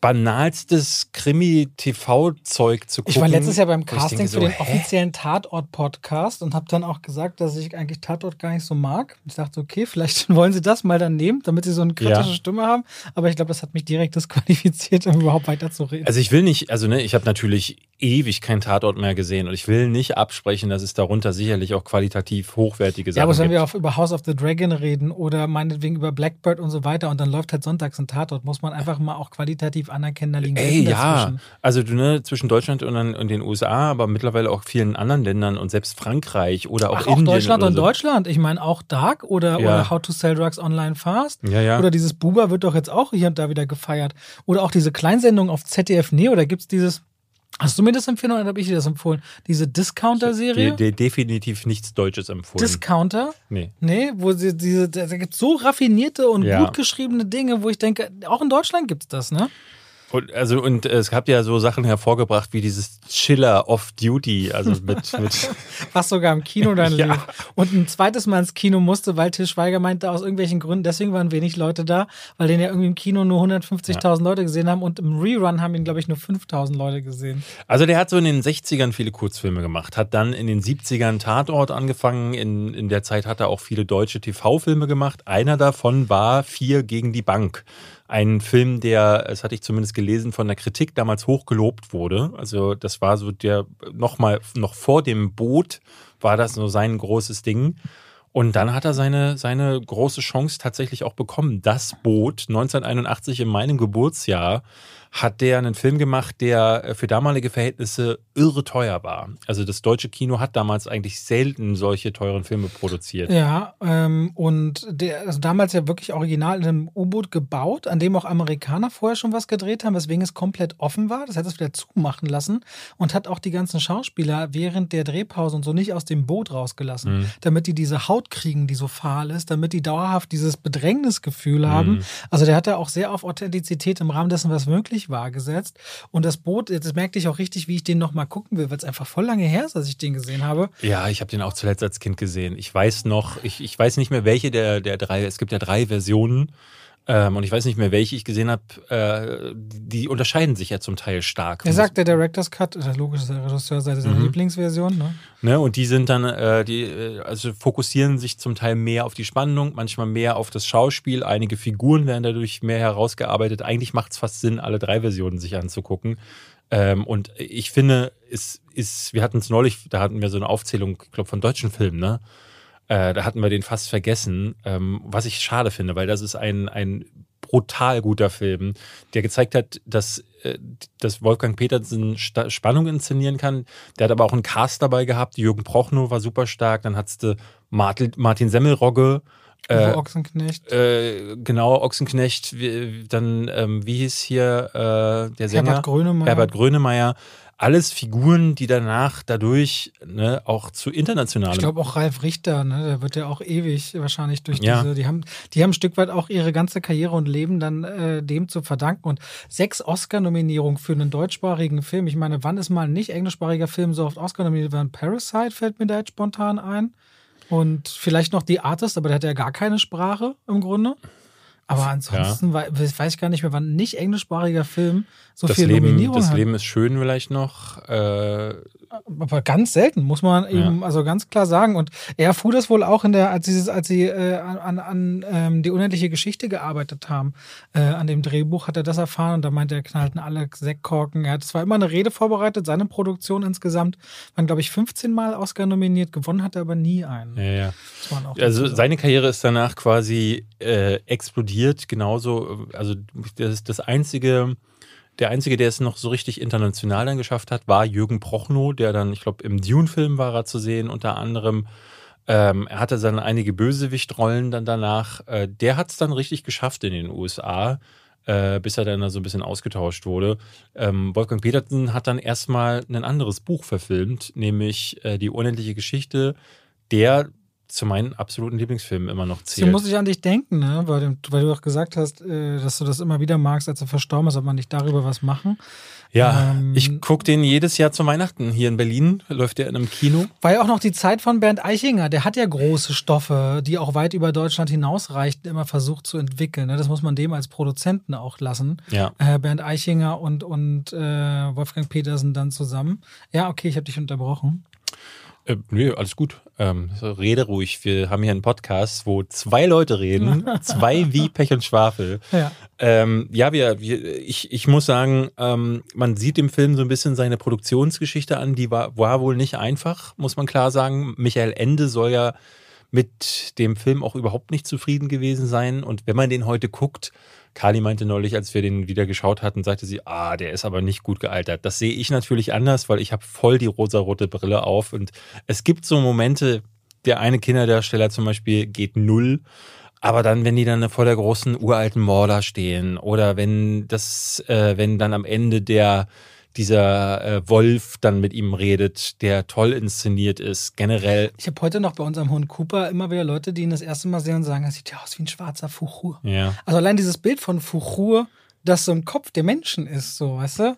banalstes Krimi-TV-Zeug zu gucken. Ich war letztes Jahr beim Casting so, für den offiziellen Tatort-Podcast und habe dann auch gesagt, dass ich eigentlich Tatort gar nicht so mag. Ich dachte, okay, vielleicht wollen sie das mal dann nehmen, damit sie so eine kritische ja. Stimme haben. Aber ich glaube, das hat mich direkt disqualifiziert, um überhaupt weiterzureden. Also ich will nicht, also ne, ich habe natürlich ewig keinen Tatort mehr gesehen und ich will nicht absprechen, dass es darunter sicherlich auch qualitativ hochwertige Sachen gibt. Ja, aber wenn wir auch über House of the Dragon reden oder meinetwegen über Blackbird und so weiter und dann läuft halt sonntags ein Tatort, muss man einfach mal auch qualitativ anerkennen, da liegen Ey, ja, dazwischen. also du, ne, zwischen Deutschland und, und, den USA, aber mittlerweile auch vielen anderen Ländern und selbst Frankreich oder auch Ach, Indien. Auch Deutschland und so. Deutschland. Ich meine auch Dark oder, ja. oder How to Sell Drugs Online Fast. Ja, ja. Oder dieses Buba wird doch jetzt auch hier und da wieder gefeiert. Oder auch diese Kleinsendung auf ZDF Neo, da gibt es dieses Hast du mir das empfohlen oder habe ich dir das empfohlen? Diese Discounter-Serie? De definitiv nichts Deutsches empfohlen. Discounter? Nee. Nee, wo sie diese, da gibt es so raffinierte und ja. gut geschriebene Dinge, wo ich denke, auch in Deutschland gibt es das, ne? Und, also, und es gab ja so Sachen hervorgebracht wie dieses Chiller Off-Duty, also mit, mit Was sogar im Kino dann ja. lief. Und ein zweites Mal ins Kino musste, weil Til Schweiger meinte, aus irgendwelchen Gründen, deswegen waren wenig Leute da, weil den ja irgendwie im Kino nur 150.000 ja. Leute gesehen haben und im Rerun haben ihn, glaube ich, nur 5.000 Leute gesehen. Also der hat so in den 60ern viele Kurzfilme gemacht, hat dann in den 70ern Tatort angefangen, in, in der Zeit hat er auch viele deutsche TV-Filme gemacht. Einer davon war Vier gegen die Bank ein Film, der, das hatte ich zumindest gelesen, von der Kritik damals hochgelobt wurde. Also das war so der, nochmal, noch vor dem Boot war das so sein großes Ding. Und dann hat er seine, seine große Chance tatsächlich auch bekommen. Das Boot 1981 in meinem Geburtsjahr hat der einen Film gemacht, der äh, für damalige Verhältnisse irre teuer war. Also das deutsche Kino hat damals eigentlich selten solche teuren Filme produziert. Ja, ähm, und der, also damals ja wirklich original in einem U-Boot gebaut, an dem auch Amerikaner vorher schon was gedreht haben, weswegen es komplett offen war. Das hat es wieder zumachen lassen und hat auch die ganzen Schauspieler während der Drehpause und so nicht aus dem Boot rausgelassen, mhm. damit die diese Haut kriegen, die so fahl ist, damit die dauerhaft dieses Bedrängnisgefühl haben. Mhm. Also der hat ja auch sehr auf Authentizität im Rahmen dessen, was möglich richtig wahrgesetzt. Und das Boot, das merkte ich auch richtig, wie ich den nochmal gucken will, weil es einfach voll lange her ist, dass ich den gesehen habe. Ja, ich habe den auch zuletzt als Kind gesehen. Ich weiß noch, ich, ich weiß nicht mehr, welche der, der drei, es gibt ja drei Versionen. Ähm, und ich weiß nicht mehr, welche ich gesehen habe. Äh, die unterscheiden sich ja zum Teil stark. Er sagt, der Director's Cut, das ist logisch, der Regisseur seine mhm. Lieblingsversion. Ne? ne? Und die sind dann, äh, die äh, also fokussieren sich zum Teil mehr auf die Spannung, manchmal mehr auf das Schauspiel. Einige Figuren werden dadurch mehr herausgearbeitet. Eigentlich macht es fast Sinn, alle drei Versionen sich anzugucken. Ähm, und ich finde, es ist, wir hatten es neulich, da hatten wir so eine Aufzählung, ich glaube, von deutschen Filmen, ne? Äh, da hatten wir den fast vergessen, ähm, was ich schade finde, weil das ist ein, ein brutal guter Film, der gezeigt hat, dass, äh, dass Wolfgang Petersen Spannung inszenieren kann. Der hat aber auch einen Cast dabei gehabt. Jürgen Prochnow war super stark. Dann hattest du Martin, Semmelrogge. Äh, Ochsenknecht. Äh, genau, Ochsenknecht. Wie, dann, ähm, wie hieß hier äh, der Sänger? Herbert Grönemeyer. Herbert Grönemeyer alles Figuren, die danach dadurch ne, auch zu internationalen. Ich glaube auch Ralf Richter, ne, der wird ja auch ewig wahrscheinlich durch ja. diese, die haben, die haben ein Stück weit auch ihre ganze Karriere und Leben dann äh, dem zu verdanken. Und sechs Oscar-Nominierungen für einen deutschsprachigen Film. Ich meine, wann ist mal ein nicht englischsprachiger Film so oft Oscar nominiert worden? Parasite fällt mir da jetzt spontan ein. Und vielleicht noch The Artist, aber der hat ja gar keine Sprache im Grunde. Aber ansonsten ja. weiß ich gar nicht mehr, wann nicht englischsprachiger Film so das viel Leben, Nominierung Das hat. Leben ist schön vielleicht noch. Äh, aber ganz selten, muss man eben Ja. also ganz klar sagen. Und er erfuhr das wohl auch in der, als sie, als sie äh, an, an ähm, die unendliche Geschichte gearbeitet haben, äh, an dem Drehbuch hat er das erfahren und da meinte er, knallten alle Sektkorken. Er hat zwar immer eine Rede vorbereitet, seine Produktion insgesamt waren, glaube ich, 15 Mal Oscar nominiert, gewonnen hat er aber nie einen. ja, ja. Also seine Karriere ist danach quasi äh, explodiert, genauso. Also das, das einzige, der einzige, der es noch so richtig international dann geschafft hat, war Jürgen Prochnow, der dann, ich glaube, im Dune-Film war er zu sehen, unter anderem. Ähm, er hatte dann einige Bösewichtrollen dann danach. Äh, der hat es dann richtig geschafft in den USA, äh, bis er dann da so ein bisschen ausgetauscht wurde. Ähm, Wolfgang Petersen hat dann erstmal ein anderes Buch verfilmt, nämlich äh, Die unendliche Geschichte, der zu meinen absoluten Lieblingsfilmen immer noch zählt. muss ich an dich denken, ne? weil, du- weil du auch gesagt hast, äh, dass du das immer wieder magst, als er verstorben ist, ob man nicht darüber was machen. Ja, Ähm, ich gucke den jedes Jahr zu Weihnachten. Hier in Berlin läuft der in einem Kino. War ja auch noch die Zeit von Bernd Eichinger. Der hat ja große Stoffe, die auch weit über Deutschland hinausreichten, immer versucht zu entwickeln. Ne? Das muss man dem als Produzenten auch lassen. Ja. Äh, Bernd Eichinger und, und äh, Wolfgang Petersen dann zusammen. Ja, okay, ich habe dich unterbrochen. Äh, nö, alles gut. Ähm, rede ruhig. Wir haben hier einen Podcast, wo zwei Leute reden. zwei wie Pech und Schwafel. Ja. Ähm, ja, wir, wir, ich, ich muss sagen, ähm, man sieht dem Film so ein bisschen seine Produktionsgeschichte an. Die war, war wohl nicht einfach, muss man klar sagen. Michael Ende soll ja mit dem Film auch überhaupt nicht zufrieden gewesen sein. Und wenn man den heute guckt, Kali meinte neulich, als wir den wieder geschaut hatten, sagte sie, ah, der ist aber nicht gut gealtert. Das sehe ich natürlich anders, weil ich habe voll die rosarote Brille auf. Und es gibt so Momente, der eine Kinderdarsteller zum Beispiel geht null. Aber dann, wenn die dann vor der großen uralten Mauer stehen oder wenn das, äh, wenn dann am Ende der dieser äh, Wolf dann mit ihm redet, der toll inszeniert ist, generell. Ich habe heute noch bei unserem Hund Cooper immer wieder Leute, die ihn das erste Mal sehen und sagen, das sieht ja aus wie ein schwarzer Fuchur. Ja. Also allein dieses Bild von Fuchur, das so im Kopf der Menschen ist, so, weißt du?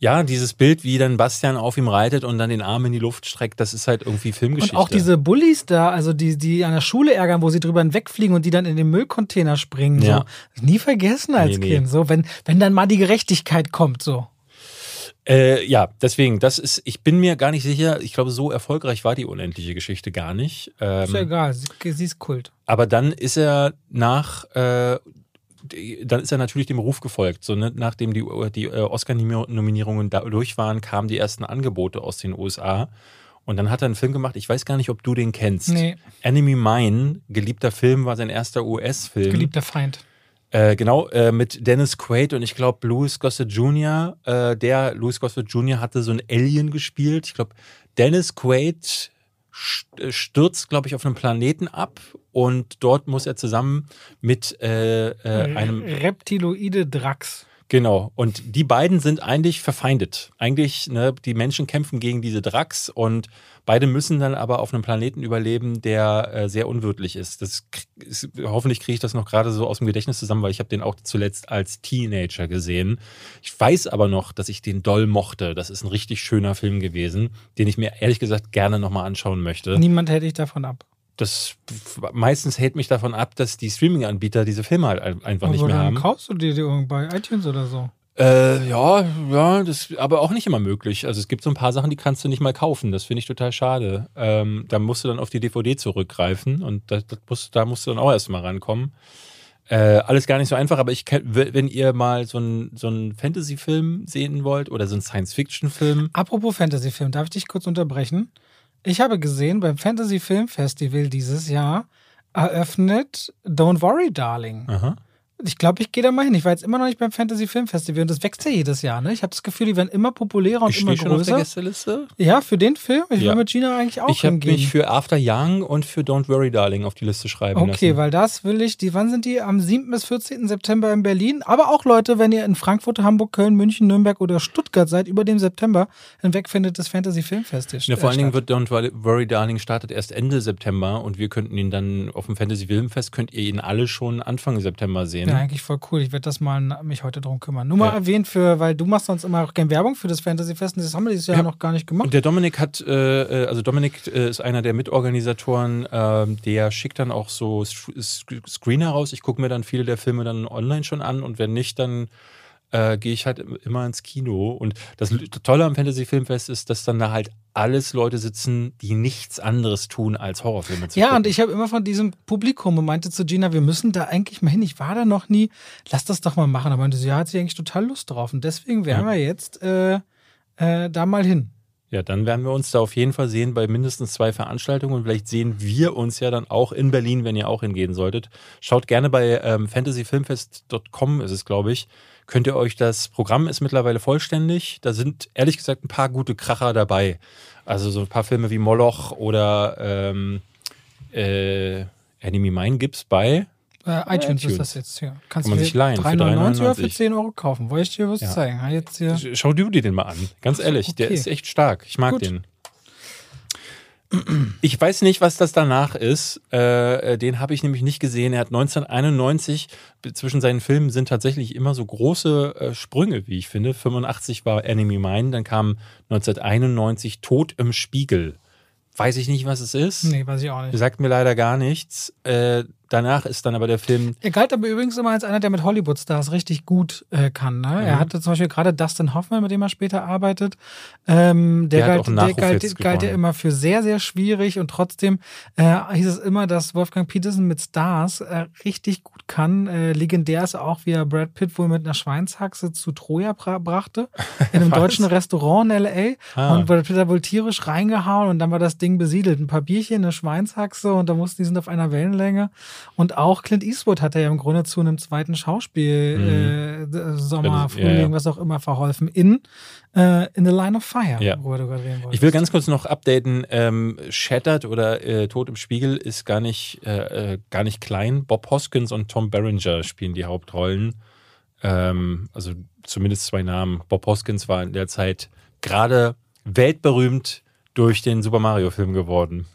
Ja, dieses Bild, wie dann Bastian auf ihm reitet und dann den Arm in die Luft streckt, das ist halt irgendwie Filmgeschichte. Und auch diese Bullies da, also die, die an der Schule ärgern, wo sie drüber hinwegfliegen und die dann in den Müllcontainer springen. Ja. So. Nie vergessen als Nee, nee. Kind. So, wenn, wenn dann mal die Gerechtigkeit kommt, so. Äh, ja, deswegen, das ist, ich bin mir gar nicht sicher, ich glaube, so erfolgreich war die unendliche Geschichte gar nicht. Ähm, Ist ja egal, sie, sie ist Kult. Aber dann ist er nach, äh, dann ist er natürlich dem Ruf gefolgt. So, ne? Nachdem die, die äh, Oscar-Nominierungen da durch waren, kamen die ersten Angebote aus den USA. Und dann hat er einen Film gemacht, ich weiß gar nicht, ob du den kennst. Nee. Enemy Mine, geliebter Film, war sein erster US-Film. Geliebter Feind. Äh, genau, äh, mit Dennis Quaid und ich glaube Louis Gossett Jr. Äh, der Louis Gossett Jr. hatte so ein Alien gespielt. Ich glaube, Dennis Quaid äh, stürzt, glaube ich, auf einem Planeten ab und dort muss er zusammen mit äh, einem Reptiloide Drax. Genau. Und die beiden sind eigentlich verfeindet. Eigentlich, ne, die Menschen kämpfen gegen diese Drax und beide müssen dann aber auf einem Planeten überleben, der äh, sehr unwirtlich ist. Das ist, hoffentlich kriege ich das noch gerade so aus dem Gedächtnis zusammen, weil ich habe den auch zuletzt als Teenager gesehen. Ich weiß aber noch, dass ich den doll mochte. Das ist ein richtig schöner Film gewesen, den ich mir ehrlich gesagt gerne nochmal anschauen möchte. Niemand hält dich davon ab. Das meistens hält mich davon ab, dass die Streaming-Anbieter diese Filme halt ein- einfach nicht Aber mehr haben. kaufst du dir die bei iTunes oder so. Äh, ja, ja, das ist aber auch nicht immer möglich. Also es gibt so ein paar Sachen, die kannst du nicht mal kaufen. Das finde ich total schade. Ähm, da musst du dann auf die DVD zurückgreifen und das, das musst, da musst du dann auch erstmal rankommen. Äh, alles gar nicht so einfach, aber ich wenn ihr mal so einen so einen Fantasy-Film sehen wollt oder so einen Science-Fiction-Film, Apropos Fantasy-Film, darf ich dich kurz unterbrechen? Ich habe gesehen, beim Fantasy Film Festival dieses Jahr eröffnet Don't Worry, Darling. aha. Ich glaube, ich gehe da mal hin. Ich war jetzt immer noch nicht beim Fantasy Film Festival und das wächst ja jedes Jahr. Ne? Ich habe das Gefühl, die werden immer populärer und ich immer stehe schon auf der größer. Gästeliste. Ja, für den Film. Ich Ja. will mit Gina eigentlich auch Ich habe mich für After Young und für Don't Worry Darling auf die Liste schreiben Okay, lassen. weil das will ich, die, wann sind die? Am 7. bis 14. September in Berlin. Aber auch Leute, wenn ihr in Frankfurt, Hamburg, Köln, München, Nürnberg oder Stuttgart seid, über dem September hinweg findet das Fantasy Film Festival Ja, vor allen Dingen wird Don't Worry Darling startet erst Ende September und wir könnten ihn dann auf dem Fantasy Filmfest könnt ihr ihn alle schon Anfang September sehen. Ja, eigentlich voll cool. Ich werde das mal mich heute drum kümmern. Nur mal Ja. erwähnt für, weil du machst sonst immer auch gerne Werbung für das Fantasy Fest. und Das haben wir dieses Jahr Ja. noch gar nicht gemacht. Und der Dominik hat, äh, äh, also Dominik äh, ist einer der Mitorganisatoren, ähm, der schickt dann auch so Screener raus. Ich gucke mir dann viele der Filme dann online schon an und wenn nicht, dann äh, gehe ich halt immer ins Kino. Und das Tolle am Fantasy Filmfest ist, dass dann da halt alles Leute sitzen, die nichts anderes tun, als Horrorfilme zu Ja, gucken. und ich habe immer von diesem Publikum und meinte zu Gina, wir müssen da eigentlich mal hin. Ich war da noch nie. Lass das doch mal machen. Aber meinte sie, ja, hat sie eigentlich total Lust drauf. Und deswegen werden Ja. wir jetzt äh, äh, da mal hin. Ja, dann werden wir uns da auf jeden Fall sehen bei mindestens zwei Veranstaltungen und vielleicht sehen wir uns ja dann auch in Berlin, wenn ihr auch hingehen solltet. Schaut gerne bei ähm, fantasyfilmfest.com ist es, glaube ich. Könnt ihr euch das Programm ist mittlerweile vollständig. Da sind ehrlich gesagt ein paar gute Kracher dabei. Also so ein paar Filme wie Moloch oder ähm, äh, Enemy Mine gibt's bei. Äh, iTunes, iTunes. ist das jetzt hier. Kannst Kann man du sich dir leihen für 3,99 oder für 3,99. 10 Euro kaufen. Wollte ich dir was Ja. zeigen? Jetzt hier. Schau du dir den mal an. Ganz ehrlich, der okay. ist echt stark. Ich mag Gut. den. Ich weiß nicht, was das danach ist. Äh, den habe ich nämlich nicht gesehen. Er hat 1991, zwischen seinen Filmen sind tatsächlich immer so große äh, Sprünge, wie ich finde. 85 war Enemy Mine, dann kam 1991 Tod im Spiegel. Weiß ich nicht, was es ist. Nee, weiß ich auch nicht. Sagt mir leider gar nichts. Äh, danach ist dann aber der Film Er galt aber übrigens immer als einer, der mit Hollywood-Stars richtig gut äh, kann. Ne? Er Mhm. hatte zum Beispiel gerade Dustin Hoffman, mit dem er später arbeitet. Ähm, der Der galt, der galt, galt ja immer für sehr, sehr schwierig und trotzdem äh, hieß es immer, dass Wolfgang Peterson mit Stars äh, richtig gut kann. Äh, legendär ist auch, wie er Brad Pitt wohl mit einer Schweinshaxe zu Troja bra brachte, in einem deutschen Restaurant in L.A. Ah. Und Brad Pitt hat wohl tierisch reingehauen und dann war das Ding besiedelt. Ein paar Bierchen, eine Schweinshaxe und da mussten die sind auf einer Wellenlänge. Und auch Clint Eastwood hat er ja im Grunde zu einem zweiten Schauspiel, äh, Sommer, Mhm. Ja, das- ja, Frühling, ja. was auch immer, verholfen. In, äh, in The Line of Fire, Ja. worüber du gerade reden wolltest. Ich will ganz kurz noch updaten. Ähm, Shattered oder äh, Tod im Spiegel ist gar nicht, äh, äh, gar nicht klein. Bob Hoskins und Tom Berenger spielen die Hauptrollen. Ähm, also zumindest zwei Namen. Bob Hoskins war in der Zeit gerade weltberühmt durch den Super Mario-Film geworden.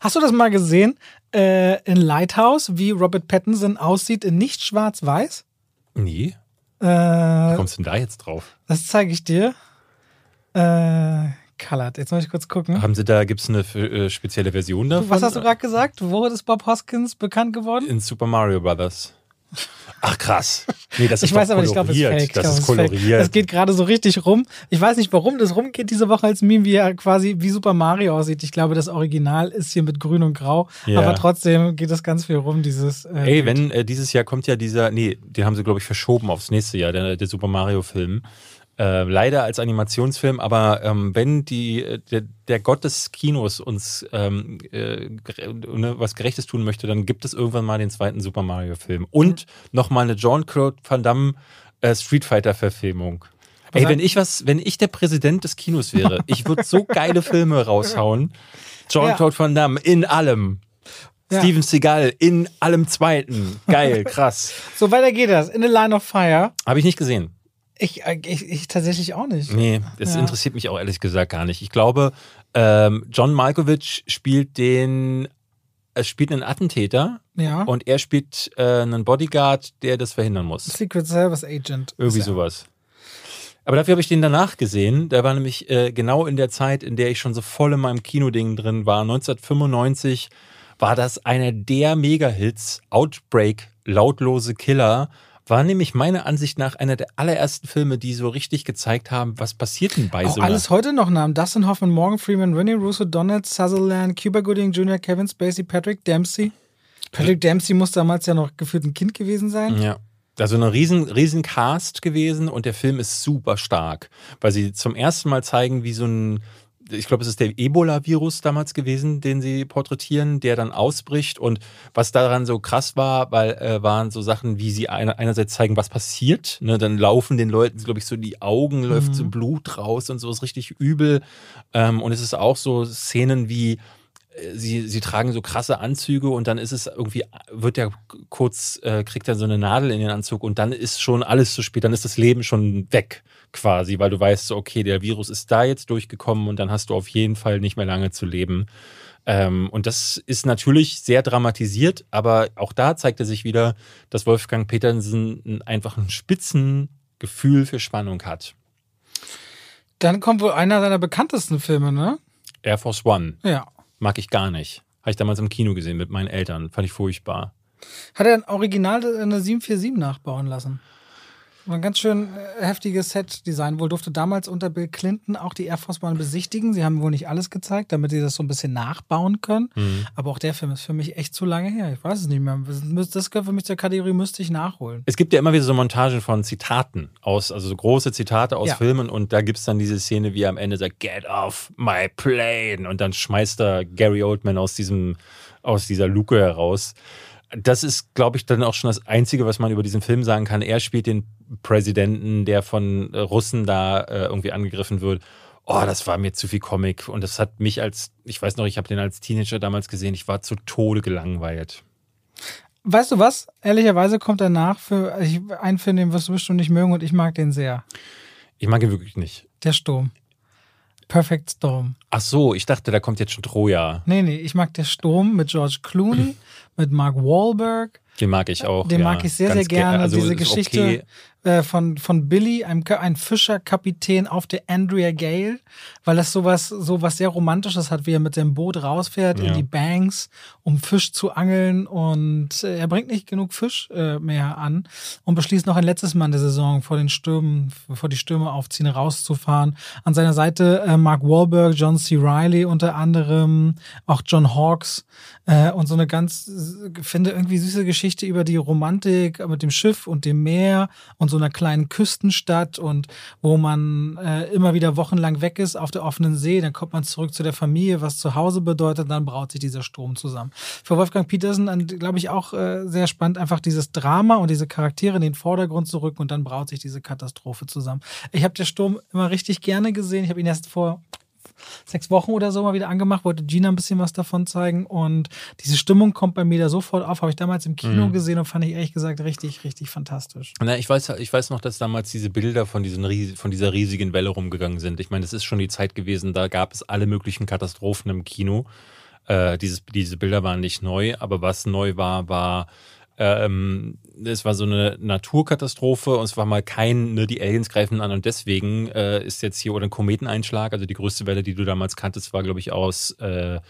Hast du das mal gesehen äh, in Lighthouse, wie Robert Pattinson aussieht in nicht schwarz-weiß? Nee, wie Äh, kommst du denn da jetzt drauf? das zeige ich dir. Äh, colored. Jetzt muss ich kurz gucken. Haben sie da, gibt es eine äh, spezielle Version davon? Was hast du gerade gesagt? Wo ist Bob Hoskins bekannt geworden? In Super Mario Brothers. Ach krass. Nee, das ist Ich weiß aber, ich glaube, es ist koloriert. Das glaub, ist koloriert. Es geht gerade so richtig rum. Ich weiß nicht, warum das rumgeht diese Woche als Meme, wie er quasi wie Super Mario aussieht. Ich glaube, das Original ist hier mit Grün und Grau. Ja. Aber trotzdem geht das ganz viel rum, dieses. Äh, Ey, wenn äh, dieses Jahr kommt ja dieser, nee, den haben sie, glaube ich, verschoben aufs nächste Jahr, der, der Super Mario-Film. Äh, leider als Animationsfilm, aber ähm, wenn die, äh, der, der Gott des Kinos uns ähm, äh, ne, was Gerechtes tun möchte, dann gibt es irgendwann mal den zweiten Super Mario-Film. Und nochmal eine Jean-Claude Van Damme äh, Street Fighter-Verfilmung. Ey, wenn ich was, wenn ich der Präsident des Kinos wäre, ich würde so geile Filme raushauen. Jean-Claude Van Damme in allem. Ja. Steven Seagal in allem Zweiten. Geil, krass. So weiter geht das. In the Line of Fire. Habe ich nicht gesehen. Ich, äh, ich, ich tatsächlich auch nicht. Nee, das Ja. interessiert mich auch ehrlich gesagt gar nicht. Ich glaube, ähm, John Malkovich spielt den, es spielt einen Attentäter Ja. und er spielt äh, einen Bodyguard, der das verhindern muss. Secret Service Agent. Irgendwie er. sowas. Aber dafür habe ich den danach gesehen. Der war nämlich äh, genau in der Zeit, in der ich schon so voll in meinem Kinoding drin war. 1995 war das einer der Mega-Hits. Outbreak, lautlose Killer. War nämlich meiner Ansicht nach einer der allerersten Filme, die so richtig gezeigt haben, was passiert denn bei Auch so einer... alles heute noch Namen. Dustin Hoffman, Morgan Freeman, Rennie Russo, Donald Sutherland, Cuba Gooding Jr., Kevin Spacey, Patrick Dempsey. Patrick Dempsey muss damals ja noch gefühlt ein Kind gewesen sein. Ja. Also ein riesen, riesen Cast gewesen und der Film ist super stark, weil sie zum ersten Mal zeigen, wie so ein, ich glaube, es ist der Ebola-Virus damals gewesen, den sie porträtieren, der dann ausbricht. Und was daran so krass war, weil äh, waren so Sachen, wie sie einer, einerseits zeigen, was passiert. Ne? Dann laufen den Leuten, glaube ich, so die Augen, läuft so Blut raus und so ist richtig übel. Ähm, und es ist auch so Szenen wie sie, sie tragen so krasse Anzüge und dann ist es irgendwie, wird der kurz, äh, kriegt er so eine Nadel in den Anzug und dann ist schon alles zu spät, dann ist das Leben schon weg quasi, weil du weißt so, okay, der Virus ist da jetzt durchgekommen und dann hast du auf jeden Fall nicht mehr lange zu leben. Ähm, und das ist natürlich sehr dramatisiert, aber auch da zeigt er sich wieder, dass Wolfgang Petersen einfach ein Spitzengefühl für Spannung hat. Dann kommt wohl einer seiner bekanntesten Filme, ne? Air Force One. Ja. Mag ich gar nicht. Habe ich damals im Kino gesehen mit meinen Eltern. Fand ich furchtbar. Hat er ein Original eine 747 nachbauen lassen? Ein ganz schön äh, heftiges Set-Design. Wohl durfte damals unter Bill Clinton auch die Air Force One besichtigen. Sie haben wohl nicht alles gezeigt, damit sie das so ein bisschen nachbauen können. Mhm. Aber auch der Film ist für mich echt zu lange her. Ich weiß es nicht mehr. Das gehört für mich zur Kategorie, müsste ich nachholen. Es gibt ja immer wieder so Montagen von Zitaten aus, also so große Zitate aus Ja. Filmen und da gibt es dann diese Szene, wie er am Ende sagt, get off my plane und dann schmeißt er Gary Oldman aus diesem, aus dieser Luke heraus. Das ist, glaube ich, dann auch schon das Einzige, was man über diesen Film sagen kann. Er spielt den Präsidenten, der von äh, Russen da äh, irgendwie angegriffen wird. Oh, das war mir zu viel Comic und das hat mich als, ich weiß noch, ich habe den als Teenager damals gesehen, ich war zu Tode gelangweilt. Weißt du was? Ehrlicherweise kommt danach für ich, ein Film, den wirst du bestimmt nicht mögen und ich mag den sehr. Ich mag ihn wirklich nicht. Der Sturm. Perfect Storm. Ach so, ich dachte, da kommt jetzt schon Troja. Nee, nee, ich mag Der Sturm mit George Clooney, mit Mark Wahlberg. Den mag ich auch. Den ja. mag ich sehr, sehr gerne. ge- also Diese Geschichte Okay. äh, von, von Billy, einem, Ka- ein Fischerkapitän auf der Andrea Gale, weil das sowas, sowas sehr Romantisches hat, wie er mit dem Boot rausfährt in Ja. die Banks, um Fisch zu angeln und äh, er bringt nicht genug Fisch äh, mehr an und beschließt noch ein letztes Mal in der Saison vor den Stürmen, bevor die Stürme aufziehen, rauszufahren. An seiner Seite äh, Mark Wahlberg, John C. Riley unter anderem, auch John Hawkes äh, und so eine ganz, äh, finde irgendwie süße Geschichte über die Romantik mit dem Schiff und dem Meer und so einer kleinen Küstenstadt und wo man äh, immer wieder wochenlang weg ist auf der offenen See, dann kommt man zurück zu der Familie, was zu Hause bedeutet, dann braut sich dieser Strom zusammen. Für Wolfgang Petersen, glaube ich, auch äh, sehr spannend, einfach dieses Drama und diese Charaktere in den Vordergrund zu rücken und dann braut sich diese Katastrophe zusammen. Ich habe der Sturm immer richtig gerne gesehen. Ich habe ihn erst vor sechs Wochen oder so mal wieder angemacht, wollte Gina ein bisschen was davon zeigen und diese Stimmung kommt bei mir da sofort auf, habe ich damals im Kino Mhm. gesehen und fand ich ehrlich gesagt richtig, richtig fantastisch. Na, ich weiß, ich weiß noch, dass damals diese Bilder von, diesen, von dieser riesigen Welle rumgegangen sind. Ich meine, das ist schon die Zeit gewesen, da gab es alle möglichen Katastrophen im Kino. Äh, dieses, diese Bilder waren nicht neu, aber was neu war, war, ähm, es war so eine Naturkatastrophe und es war mal kein, ne, die Aliens greifen an und deswegen äh, ist jetzt hier oder ein Kometeneinschlag, also die größte Welle, die du damals kanntest, war, glaube ich, aus, äh,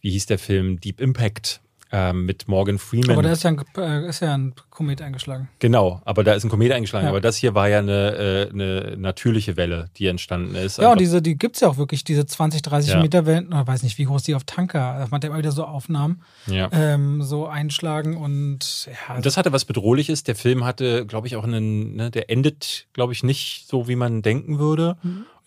wie hieß der Film, Deep Impact äh, mit Morgan Freeman. Aber da ist ja ein, äh, ist ja ein Komet eingeschlagen. Genau, aber da ist ein Komet eingeschlagen. Ja. Aber das hier war ja eine, äh, eine natürliche Welle, die entstanden ist. Ja, und Einfach- diese, die gibt's ja auch wirklich, diese 20, 30 Ja. Meter Wellen, ich weiß nicht, wie groß die auf Tanker, man hat ja immer wieder so Aufnahmen, ja. ähm, so einschlagen und ja, Und das hatte was Bedrohliches. Der Film hatte, glaube ich, auch einen, ne, der endet, glaube ich, nicht so, wie man denken würde.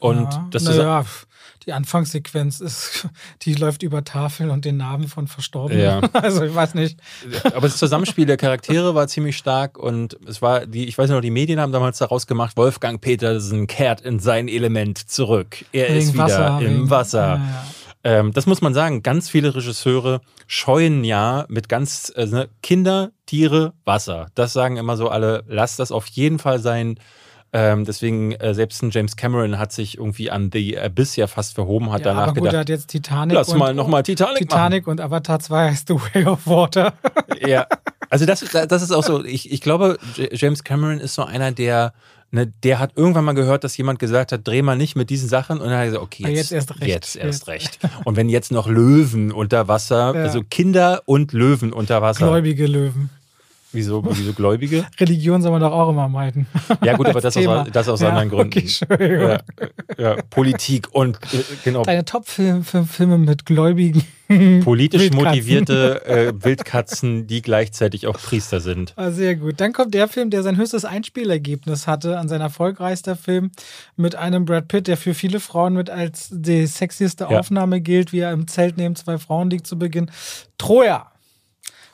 Und ja, das naja, pf, die Anfangssequenz ist, die läuft über Tafeln und den Namen von Verstorbenen. Ja. Also ich weiß nicht. aber das Zusammenspiel der Charaktere war ziemlich stark und es war die, ich weiß noch, die Medien haben damals daraus gemacht, Wolfgang Petersen kehrt in sein Element zurück. Er ist wieder Wasser, im wegen- Wasser. Ja, ja. Ähm, das muss man sagen. Ganz viele Regisseure scheuen ja mit ganz äh, ne, Kinder, Tiere, Wasser. Das sagen immer so alle. Lasst das auf jeden Fall sein. Ähm, deswegen äh, selbst ein James Cameron hat sich irgendwie an The Abyss ja fast verhoben, hat Ja, danach aber gut, gedacht, er hat jetzt Titanic lass und mal nochmal Titanic, Titanic und Avatar 2 heißt The Way of Water. machen. Ja, also das, das ist auch so. Ich, ich glaube, James Cameron ist so einer, der Ne, der hat irgendwann mal gehört, dass jemand gesagt hat, dreh mal nicht mit diesen Sachen. Und dann hat er gesagt, okay, Ah, jetzt, jetzt erst recht. Jetzt erst recht. Und wenn jetzt noch Löwen unter Wasser, Ja. also Kinder und Löwen unter Wasser. Gläubige Löwen. Wieso, wieso Gläubige? Religion soll man doch auch immer meiden. Ja gut, aber das aus, das aus Ja, anderen Gründen. Okay. Ja, ja, Politik und äh, genau Deine Top-Filme mit Gläubigen. politisch Wildkatzen. motivierte äh, Wildkatzen, die gleichzeitig auch Priester sind. Ah, sehr gut. Dann kommt der Film, der sein höchstes Einspielergebnis hatte, an sein erfolgreichster Film mit einem Brad Pitt, der für viele Frauen mit als die sexieste. Aufnahme gilt, wie er im Zelt neben zwei Frauen liegt zu Beginn. Troja.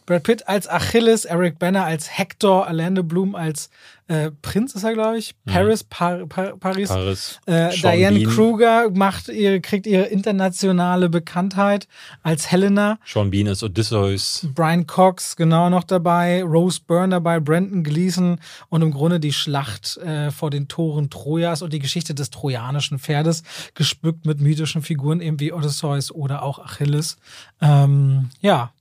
Brad Pitt als Achilles, Eric Banner als Hector, Orlando Bloom als äh, Prinz ist er, glaube ich. Paris, Par Par Paris. Paris. Äh, Diane Bean. Kruger macht ihre, kriegt ihre internationale Bekanntheit als Helena. Sean Bean ist Odysseus. Brian Cox genau noch dabei, Rose Byrne dabei, Brandon Gleason und im Grunde die Schlacht äh, vor den Toren Trojas und die Geschichte des trojanischen Pferdes, gespückt mit mythischen Figuren eben wie Odysseus oder auch Achilles. Ähm, ja,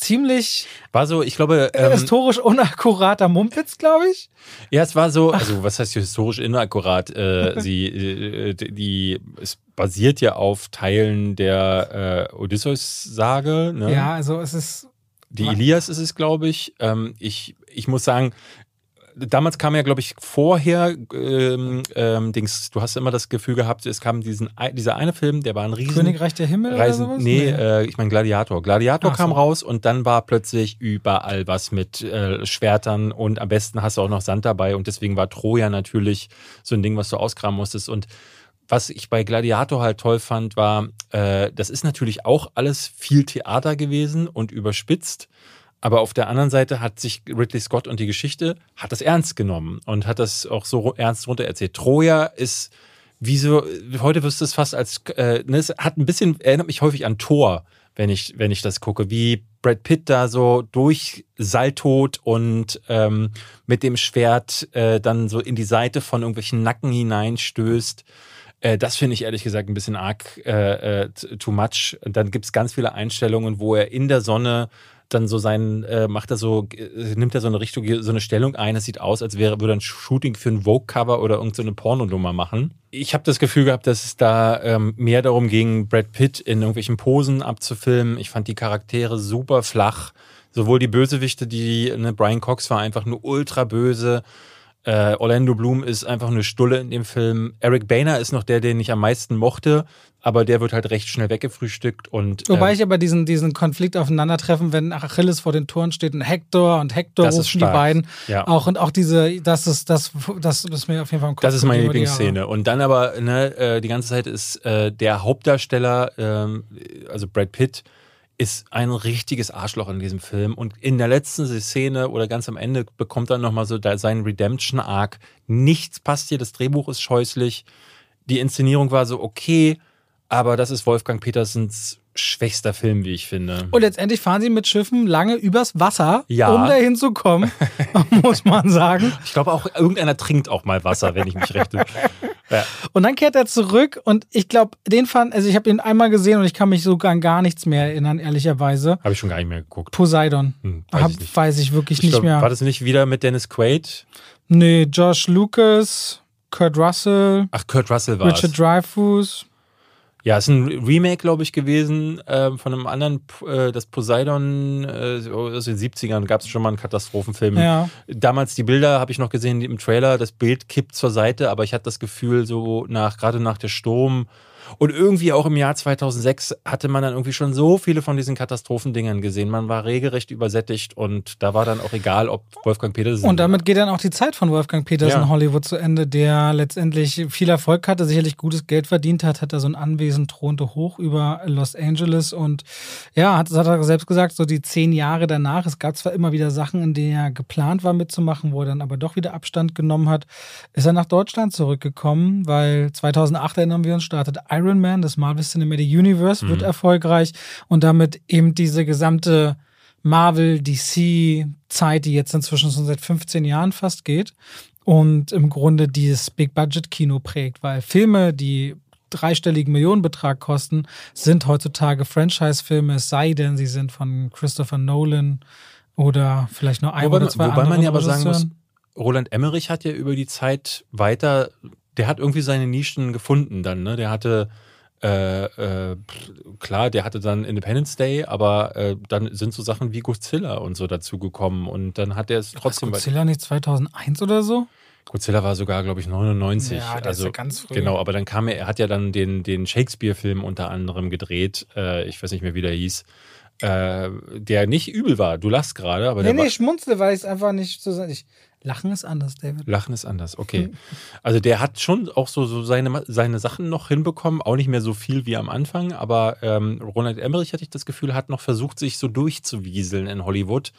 ziemlich War so, ich glaube, ähm, historisch unakkurater Mumpitz, glaube ich. ja, es war so, also was heißt historisch inakkurat? Äh, sie, äh, die, es basiert ja auf Teilen der äh, Odysseus-Sage. Ne? Ja, also es ist Die Elias ist es, glaube ich. Ähm, ich. Ich muss sagen, damals kam ja, glaube ich, vorher, ähm, ähm, Dings, du hast immer das Gefühl gehabt, es kam diesen, dieser eine Film, der war ein riesen... Königreich der Himmel Reisen, oder sowas? nee, Äh, ich meine Gladiator. Gladiator Ach kam so. raus und dann war plötzlich überall was mit äh, Schwertern und am besten hast du auch noch Sand dabei und deswegen war Troja natürlich so ein Ding, was du ausgraben musstest und was ich bei Gladiator halt toll fand, war, äh, das ist natürlich auch alles viel Theater gewesen und überspitzt. Aber auf der anderen Seite hat sich Ridley Scott und die Geschichte hat das ernst genommen und hat das auch so ernst runter erzählt. Troja ist wie so, heute wirst du es fast als, äh, ne, es hat ein bisschen, erinnert mich häufig an Thor, wenn ich, wenn ich das gucke, wie Brad Pitt da so durch Saltot und ähm, mit dem Schwert äh, dann so in die Seite von irgendwelchen Nacken hineinstößt. Äh, das finde ich ehrlich gesagt ein bisschen arg äh, äh, too much. Dann gibt es ganz viele Einstellungen, wo er in der Sonne dann so sein, äh, macht er so, äh, nimmt er so eine Richtung, so eine Stellung ein. Es sieht aus, als wäre, würde ein Shooting für ein Vogue-Cover oder irgendeine so Pornonummer machen. Ich habe das Gefühl gehabt, dass es da ähm, mehr darum ging, Brad Pitt in irgendwelchen Posen abzufilmen. Ich fand die Charaktere super flach. Sowohl die Bösewichte, die, ne, Brian Cox war einfach nur ultra böse. Äh, Orlando Bloom ist einfach eine Stulle in dem Film. Eric Boehner ist noch der, den ich am meisten mochte, aber der wird halt recht schnell weggefrühstückt und Wobei ähm, ich aber diesen, diesen Konflikt aufeinandertreffen, wenn Achilles vor den Toren steht und Hector und Hector Das ist rufen die beiden. Ja. Auch und auch diese, das ist das, das ist mir auf jeden Fall im Kopf. Das ist meine. Lieblingsszene. Und dann aber, ne, äh, die ganze Zeit ist äh, der Hauptdarsteller, ähm, also Brad Pitt, ist ein richtiges Arschloch in diesem Film. Und in der letzten Szene oder ganz am Ende bekommt er nochmal so seinen Redemption-Arc. Nichts passt hier, das Drehbuch ist scheußlich. Die Inszenierung war so okay, aber das ist Wolfgang Petersens schwächster Film, wie ich finde. Und letztendlich fahren sie mit Schiffen lange übers Wasser, Ja. um dahin zu kommen, muss man sagen. Ich glaube auch, irgendeiner trinkt auch mal Wasser, wenn ich mich recht. Ja. Und dann kehrt er zurück und ich glaube, den fand, also ich habe ihn einmal gesehen und ich kann mich sogar an gar nichts mehr erinnern, ehrlicherweise. Habe ich schon gar nicht mehr geguckt. Poseidon. Hm, weiß Hab, ich weiß ich wirklich Ich nicht glaub, mehr. War das nicht wieder mit Dennis Quaid? Nee, Josh Lucas, Kurt Russell, Ach, Kurt Russell war Richard. Dreyfuss. Ja, ist ein Remake, glaube ich, gewesen ähm, von einem anderen, äh, das Poseidon äh, aus den 70ern gab es schon mal einen Katastrophenfilm. Ja. Damals die Bilder habe ich noch gesehen im Trailer, das Bild kippt zur Seite, aber ich hatte das Gefühl, so nach, gerade nach der Sturm und irgendwie auch im Jahr 2006 hatte man dann irgendwie schon so viele von diesen Katastrophendingern gesehen. Man war regelrecht übersättigt und da war dann auch egal, ob Wolfgang Petersen. Und damit geht dann auch die Zeit von Wolfgang Petersen Ja. Hollywood zu Ende, der letztendlich viel Erfolg hatte, sicherlich gutes Geld verdient hat, hat er so ein Anwesen, thronte hoch über Los Angeles und ja, hat, das hat er selbst gesagt, so die zehn Jahre danach, es gab zwar immer wieder Sachen, in denen er geplant war mitzumachen, wo er dann aber doch wieder Abstand genommen hat, ist er nach Deutschland zurückgekommen, weil 2008, erinnern wir uns, startet Iron Man, das Marvel Cinematic Universe, wird erfolgreich und damit eben diese gesamte Marvel, DC Zeit, die jetzt inzwischen schon seit 15 Jahren fast geht und im Grunde dieses Big Budget Kino prägt, weil Filme, die dreistelligen Millionenbetrag kosten, sind heutzutage Franchise-Filme, es sei denn, sie sind von Christopher Nolan oder vielleicht nur ein Wobei, oder zwei wobei man ja aber sagen muss. Roland Emmerich hat ja über die Zeit weiter, der hat irgendwie seine Nischen gefunden dann, ne? Der hatte, äh, äh, klar, der hatte dann Independence Day, aber äh, dann sind so Sachen wie Godzilla und so dazugekommen und dann hat er es trotzdem. Godzilla nicht 2001 oder so? Godzilla war sogar, glaube ich, 99. Ja, der ist also, ja ganz früh. Genau, aber dann kam er, er hat ja dann den, den Shakespeare-Film unter anderem gedreht, äh, ich weiß nicht mehr, wie der hieß, äh, der nicht übel war. Du lachst gerade, aber Nee, der nee, war, ich schmunzle, weil ich es einfach nicht so. Ich, Lachen ist anders, David. Lachen ist anders, okay. Also der hat schon auch so, so seine, seine Sachen noch hinbekommen, auch nicht mehr so viel wie am Anfang, aber ähm, Ronald Emmerich, hatte ich das Gefühl, hat noch versucht, sich so durchzuwieseln in Hollywood.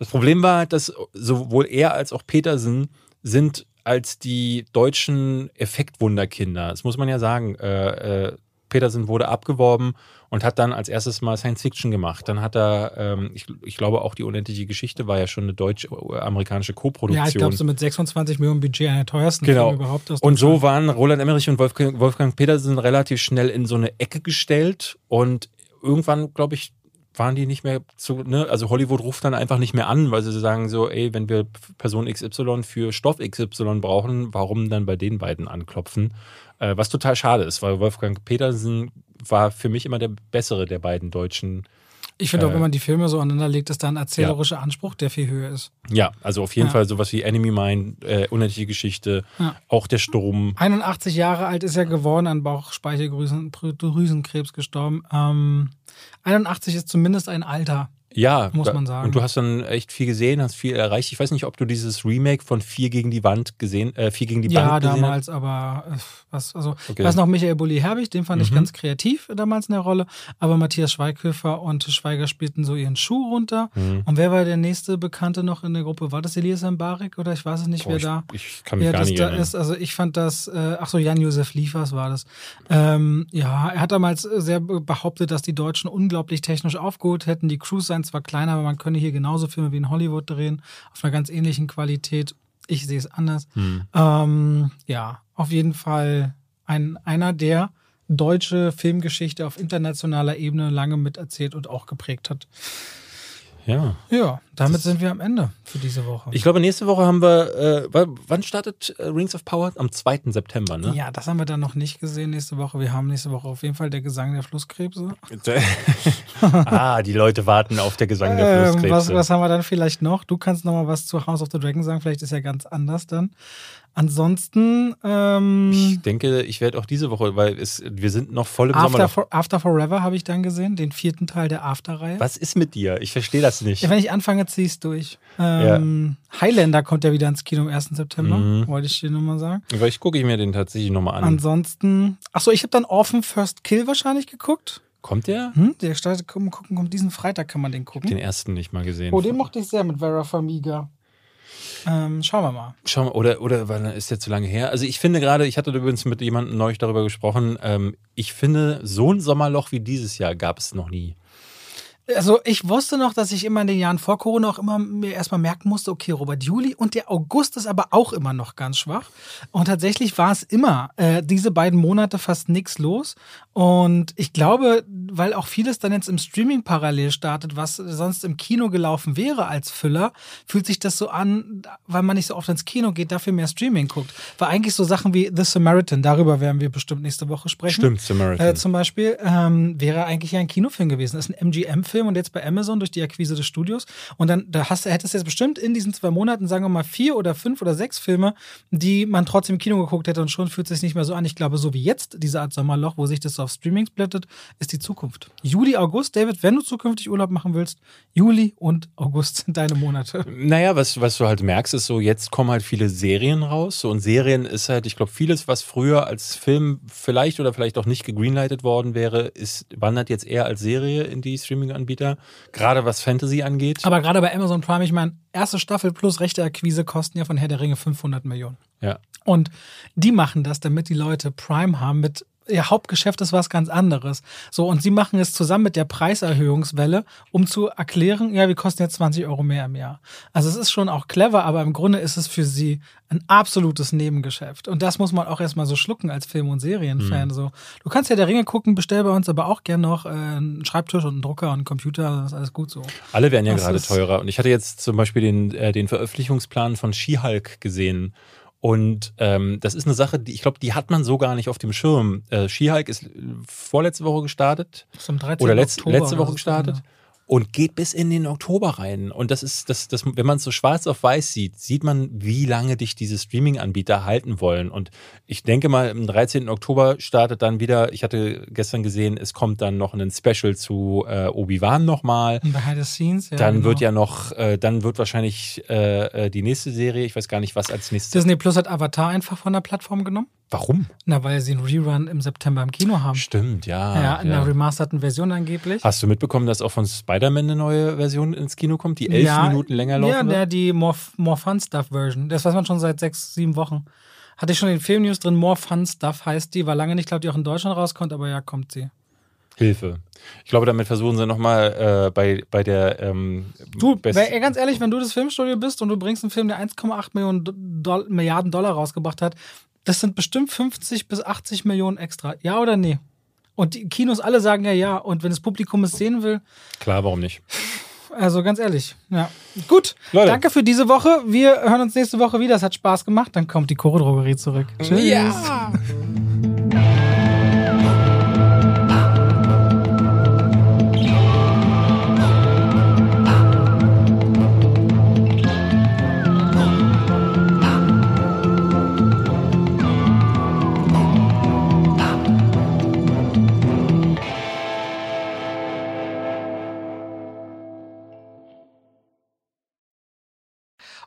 Das Problem war, dass sowohl er als auch Petersen sind als die deutschen Effektwunderkinder. Das muss man ja sagen. Äh, äh, Petersen wurde abgeworben und hat dann als erstes mal Science Fiction gemacht. Dann hat er, ähm, ich, ich, glaube auch die unendliche Geschichte war ja schon eine deutsch-amerikanische Koproduktion. Ja, ich glaube so mit 26 Millionen Budget einer der teuersten genau. Filme überhaupt. Aus und so waren Roland Emmerich und Wolfgang, Wolfgang Petersen relativ schnell in so eine Ecke gestellt und irgendwann, glaube ich, waren die nicht mehr zu, ne? Also Hollywood ruft dann einfach nicht mehr an, weil sie sagen so, ey, wenn wir Person XY für Stoff XY brauchen, warum dann bei den beiden anklopfen? Äh, was total schade ist, weil Wolfgang Petersen war für mich immer der bessere der beiden deutschen. Ich finde äh, auch, wenn man die Filme so aneinander legt, ist da ein erzählerischer ja. Anspruch, der viel höher ist. Ja, also auf jeden ja. Fall sowas wie Enemy Mine, äh, Unendliche Geschichte, ja. auch der Sturm. 81 Jahre alt ist er geworden, an Bauchspeicheldrüsenkrebs gestorben. Ähm, 81 ist zumindest ein Alter. Ja, muss man sagen. Und du hast dann echt viel gesehen, hast viel erreicht. Ich weiß nicht, ob du dieses Remake von Vier gegen die Wand gesehen, äh, Vier gegen die ja, Wand gesehen Ja, damals, aber äh, was, also okay. ich weiß noch Michael Bulli-Herbig, den fand mhm. ich ganz kreativ damals in der Rolle, aber Matthias Schweighöfer und Schweiger spielten so ihren Schuh runter. Mhm. Und wer war der nächste Bekannte noch in der Gruppe? War das Elias Mbarek oder ich weiß es nicht, oh, wer ich, da? Ich kann mich ja, gar nicht da ist. Also ich fand das, äh, ach so, Jan-Josef Liefers war das. Ähm, ja, er hat damals sehr behauptet, dass die Deutschen unglaublich technisch aufgeholt hätten. Die Crews seien zwar kleiner, aber man könne hier genauso Filme wie in Hollywood drehen, auf einer ganz ähnlichen Qualität. Ich sehe es anders. Hm. Ähm, ja, auf jeden Fall ein, einer, der deutsche Filmgeschichte auf internationaler Ebene lange miterzählt und auch geprägt hat. Ja. Ja, damit sind wir am Ende für diese Woche. Ich glaube, nächste Woche haben wir, äh, wann startet äh, Rings of Power? Am 2. September, ne? Ja, das haben wir dann noch nicht gesehen nächste Woche. Wir haben nächste Woche auf jeden Fall der Gesang der Flusskrebse. ah, die Leute warten auf der Gesang der ähm, Flusskrebse. was, was haben wir dann vielleicht noch? Du kannst noch mal was zu House of the Dragon sagen. Vielleicht ist ja ganz anders dann. Ansonsten. Ähm, ich denke, ich werde auch diese Woche, weil es, wir sind noch voll im After Sommer. For, After Forever habe ich dann gesehen, den vierten Teil der After-Reihe. Was ist mit dir? Ich verstehe das nicht. Ja, wenn ich anfange, ziehe ich es durch. Ähm, ja. Highlander kommt ja wieder ins Kino am 1. September, mhm. wollte ich dir nochmal sagen. Vielleicht gucke ich mir den tatsächlich nochmal an. Ansonsten. Achso, ich habe dann Orphan First Kill wahrscheinlich geguckt. Kommt der? Hm? Der startet, gucken, gucken, diesen Freitag kann man den gucken. Den ersten nicht mal gesehen. Oh, den mochte ich sehr mit Vera Farmiga. Ähm, schauen wir mal. Schauen wir, oder, oder weil ist der zu lange her? Also ich finde gerade, ich hatte übrigens mit jemandem neulich darüber gesprochen, ähm, ich finde, so ein Sommerloch wie dieses Jahr gab es noch nie. Also ich wusste noch, dass ich immer in den Jahren vor Corona auch immer mir erstmal merken musste, okay, Robert Juli und der August ist aber auch immer noch ganz schwach. Und tatsächlich war es immer äh, diese beiden Monate fast nichts los. Und ich glaube, weil auch vieles dann jetzt im Streaming parallel startet, was sonst im Kino gelaufen wäre als Füller, fühlt sich das so an, weil man nicht so oft ins Kino geht, dafür mehr Streaming guckt. Weil eigentlich so Sachen wie The Samaritan, darüber werden wir bestimmt nächste Woche sprechen. Stimmt, Samaritan. Äh, zum Beispiel, ähm, wäre eigentlich ja ein Kinofilm gewesen. Das ist ein MGM-Film. Film und jetzt bei Amazon durch die Akquise des Studios. Und dann da hast, hättest du jetzt bestimmt in diesen zwei Monaten, sagen wir mal, vier oder fünf oder sechs Filme, die man trotzdem im Kino geguckt hätte und schon fühlt es sich nicht mehr so an. Ich glaube, so wie jetzt, diese Art Sommerloch, wo sich das so auf Streaming splittet, ist die Zukunft. Juli, August, David, wenn du zukünftig Urlaub machen willst, Juli und August sind deine Monate. Naja, was, was du halt merkst, ist so, jetzt kommen halt viele Serien raus. Und Serien ist halt, ich glaube, vieles, was früher als Film vielleicht oder vielleicht auch nicht gegreenlightet worden wäre, ist, wandert jetzt eher als Serie in die Streaming-Anbieter. Anbieter, gerade was Fantasy angeht. Aber gerade bei Amazon Prime, ich meine, erste Staffel plus rechte Akquise kosten ja von Herr der Ringe 500 Millionen. Ja. Und die machen das, damit die Leute Prime haben mit ihr Hauptgeschäft ist was ganz anderes. So, und sie machen es zusammen mit der Preiserhöhungswelle, um zu erklären, ja, wir kosten jetzt 20 Euro mehr im Jahr. Also es ist schon auch clever, aber im Grunde ist es für sie ein absolutes Nebengeschäft. Und das muss man auch erstmal so schlucken als Film- und Serienfan. Mhm. So, du kannst ja der Ringe gucken, bestell bei uns aber auch gern noch äh, einen Schreibtisch und einen Drucker und einen Computer, das ist alles gut so. Alle werden ja das gerade teurer. Und ich hatte jetzt zum Beispiel den, äh, den Veröffentlichungsplan von She-Hulk gesehen. Und ähm, das ist eine Sache, die ich glaube, die hat man so gar nicht auf dem Schirm. Äh, Skihike ist vorletzte Woche gestartet. Zum 13. Oder letzt, letzte Woche gestartet. Und geht bis in den Oktober rein. Und das ist, das, das, wenn man es so schwarz auf weiß sieht, sieht man, wie lange dich diese Streaming-Anbieter halten wollen. Und ich denke mal, am 13. Oktober startet dann wieder, ich hatte gestern gesehen, es kommt dann noch ein Special zu äh, Obi-Wan nochmal. Behind the Scenes, ja. Dann genau. wird ja noch, äh, dann wird wahrscheinlich äh, äh, die nächste Serie, ich weiß gar nicht, was als nächstes. Disney Plus hat Avatar einfach von der Plattform genommen. Warum? Na, weil sie einen Rerun im September im Kino haben. Stimmt, ja. ja, in einer remasterten Version angeblich. Hast du mitbekommen, dass auch von Spider-Man eine neue Version ins Kino kommt, die elf ja, Minuten länger laufen Ja, der, die More, More Fun Stuff Version. Das weiß man schon seit sechs, sieben Wochen. Hatte ich schon in den Filmnews drin, More Fun Stuff heißt die. War lange nicht, glaube die auch in Deutschland rauskommt, aber ja, kommt sie. Hilfe. Ich glaube, damit versuchen sie nochmal äh, bei, bei der. Ähm, Du, wer- ganz ehrlich, wenn du das Filmstudio bist und du bringst einen Film, der 1,8 Millionen Doll Milliarden Dollar rausgebracht hat, das sind bestimmt 50 bis 80 Millionen extra. Ja oder nee? Und die Kinos alle sagen ja ja. Und wenn das Publikum es sehen will, Klar, warum nicht? also ganz ehrlich, ja. Gut, Leute. danke für diese Woche. Wir hören uns nächste Woche wieder. Es hat Spaß gemacht. Dann kommt die Choro Drogerie zurück. Tschüss. Ja!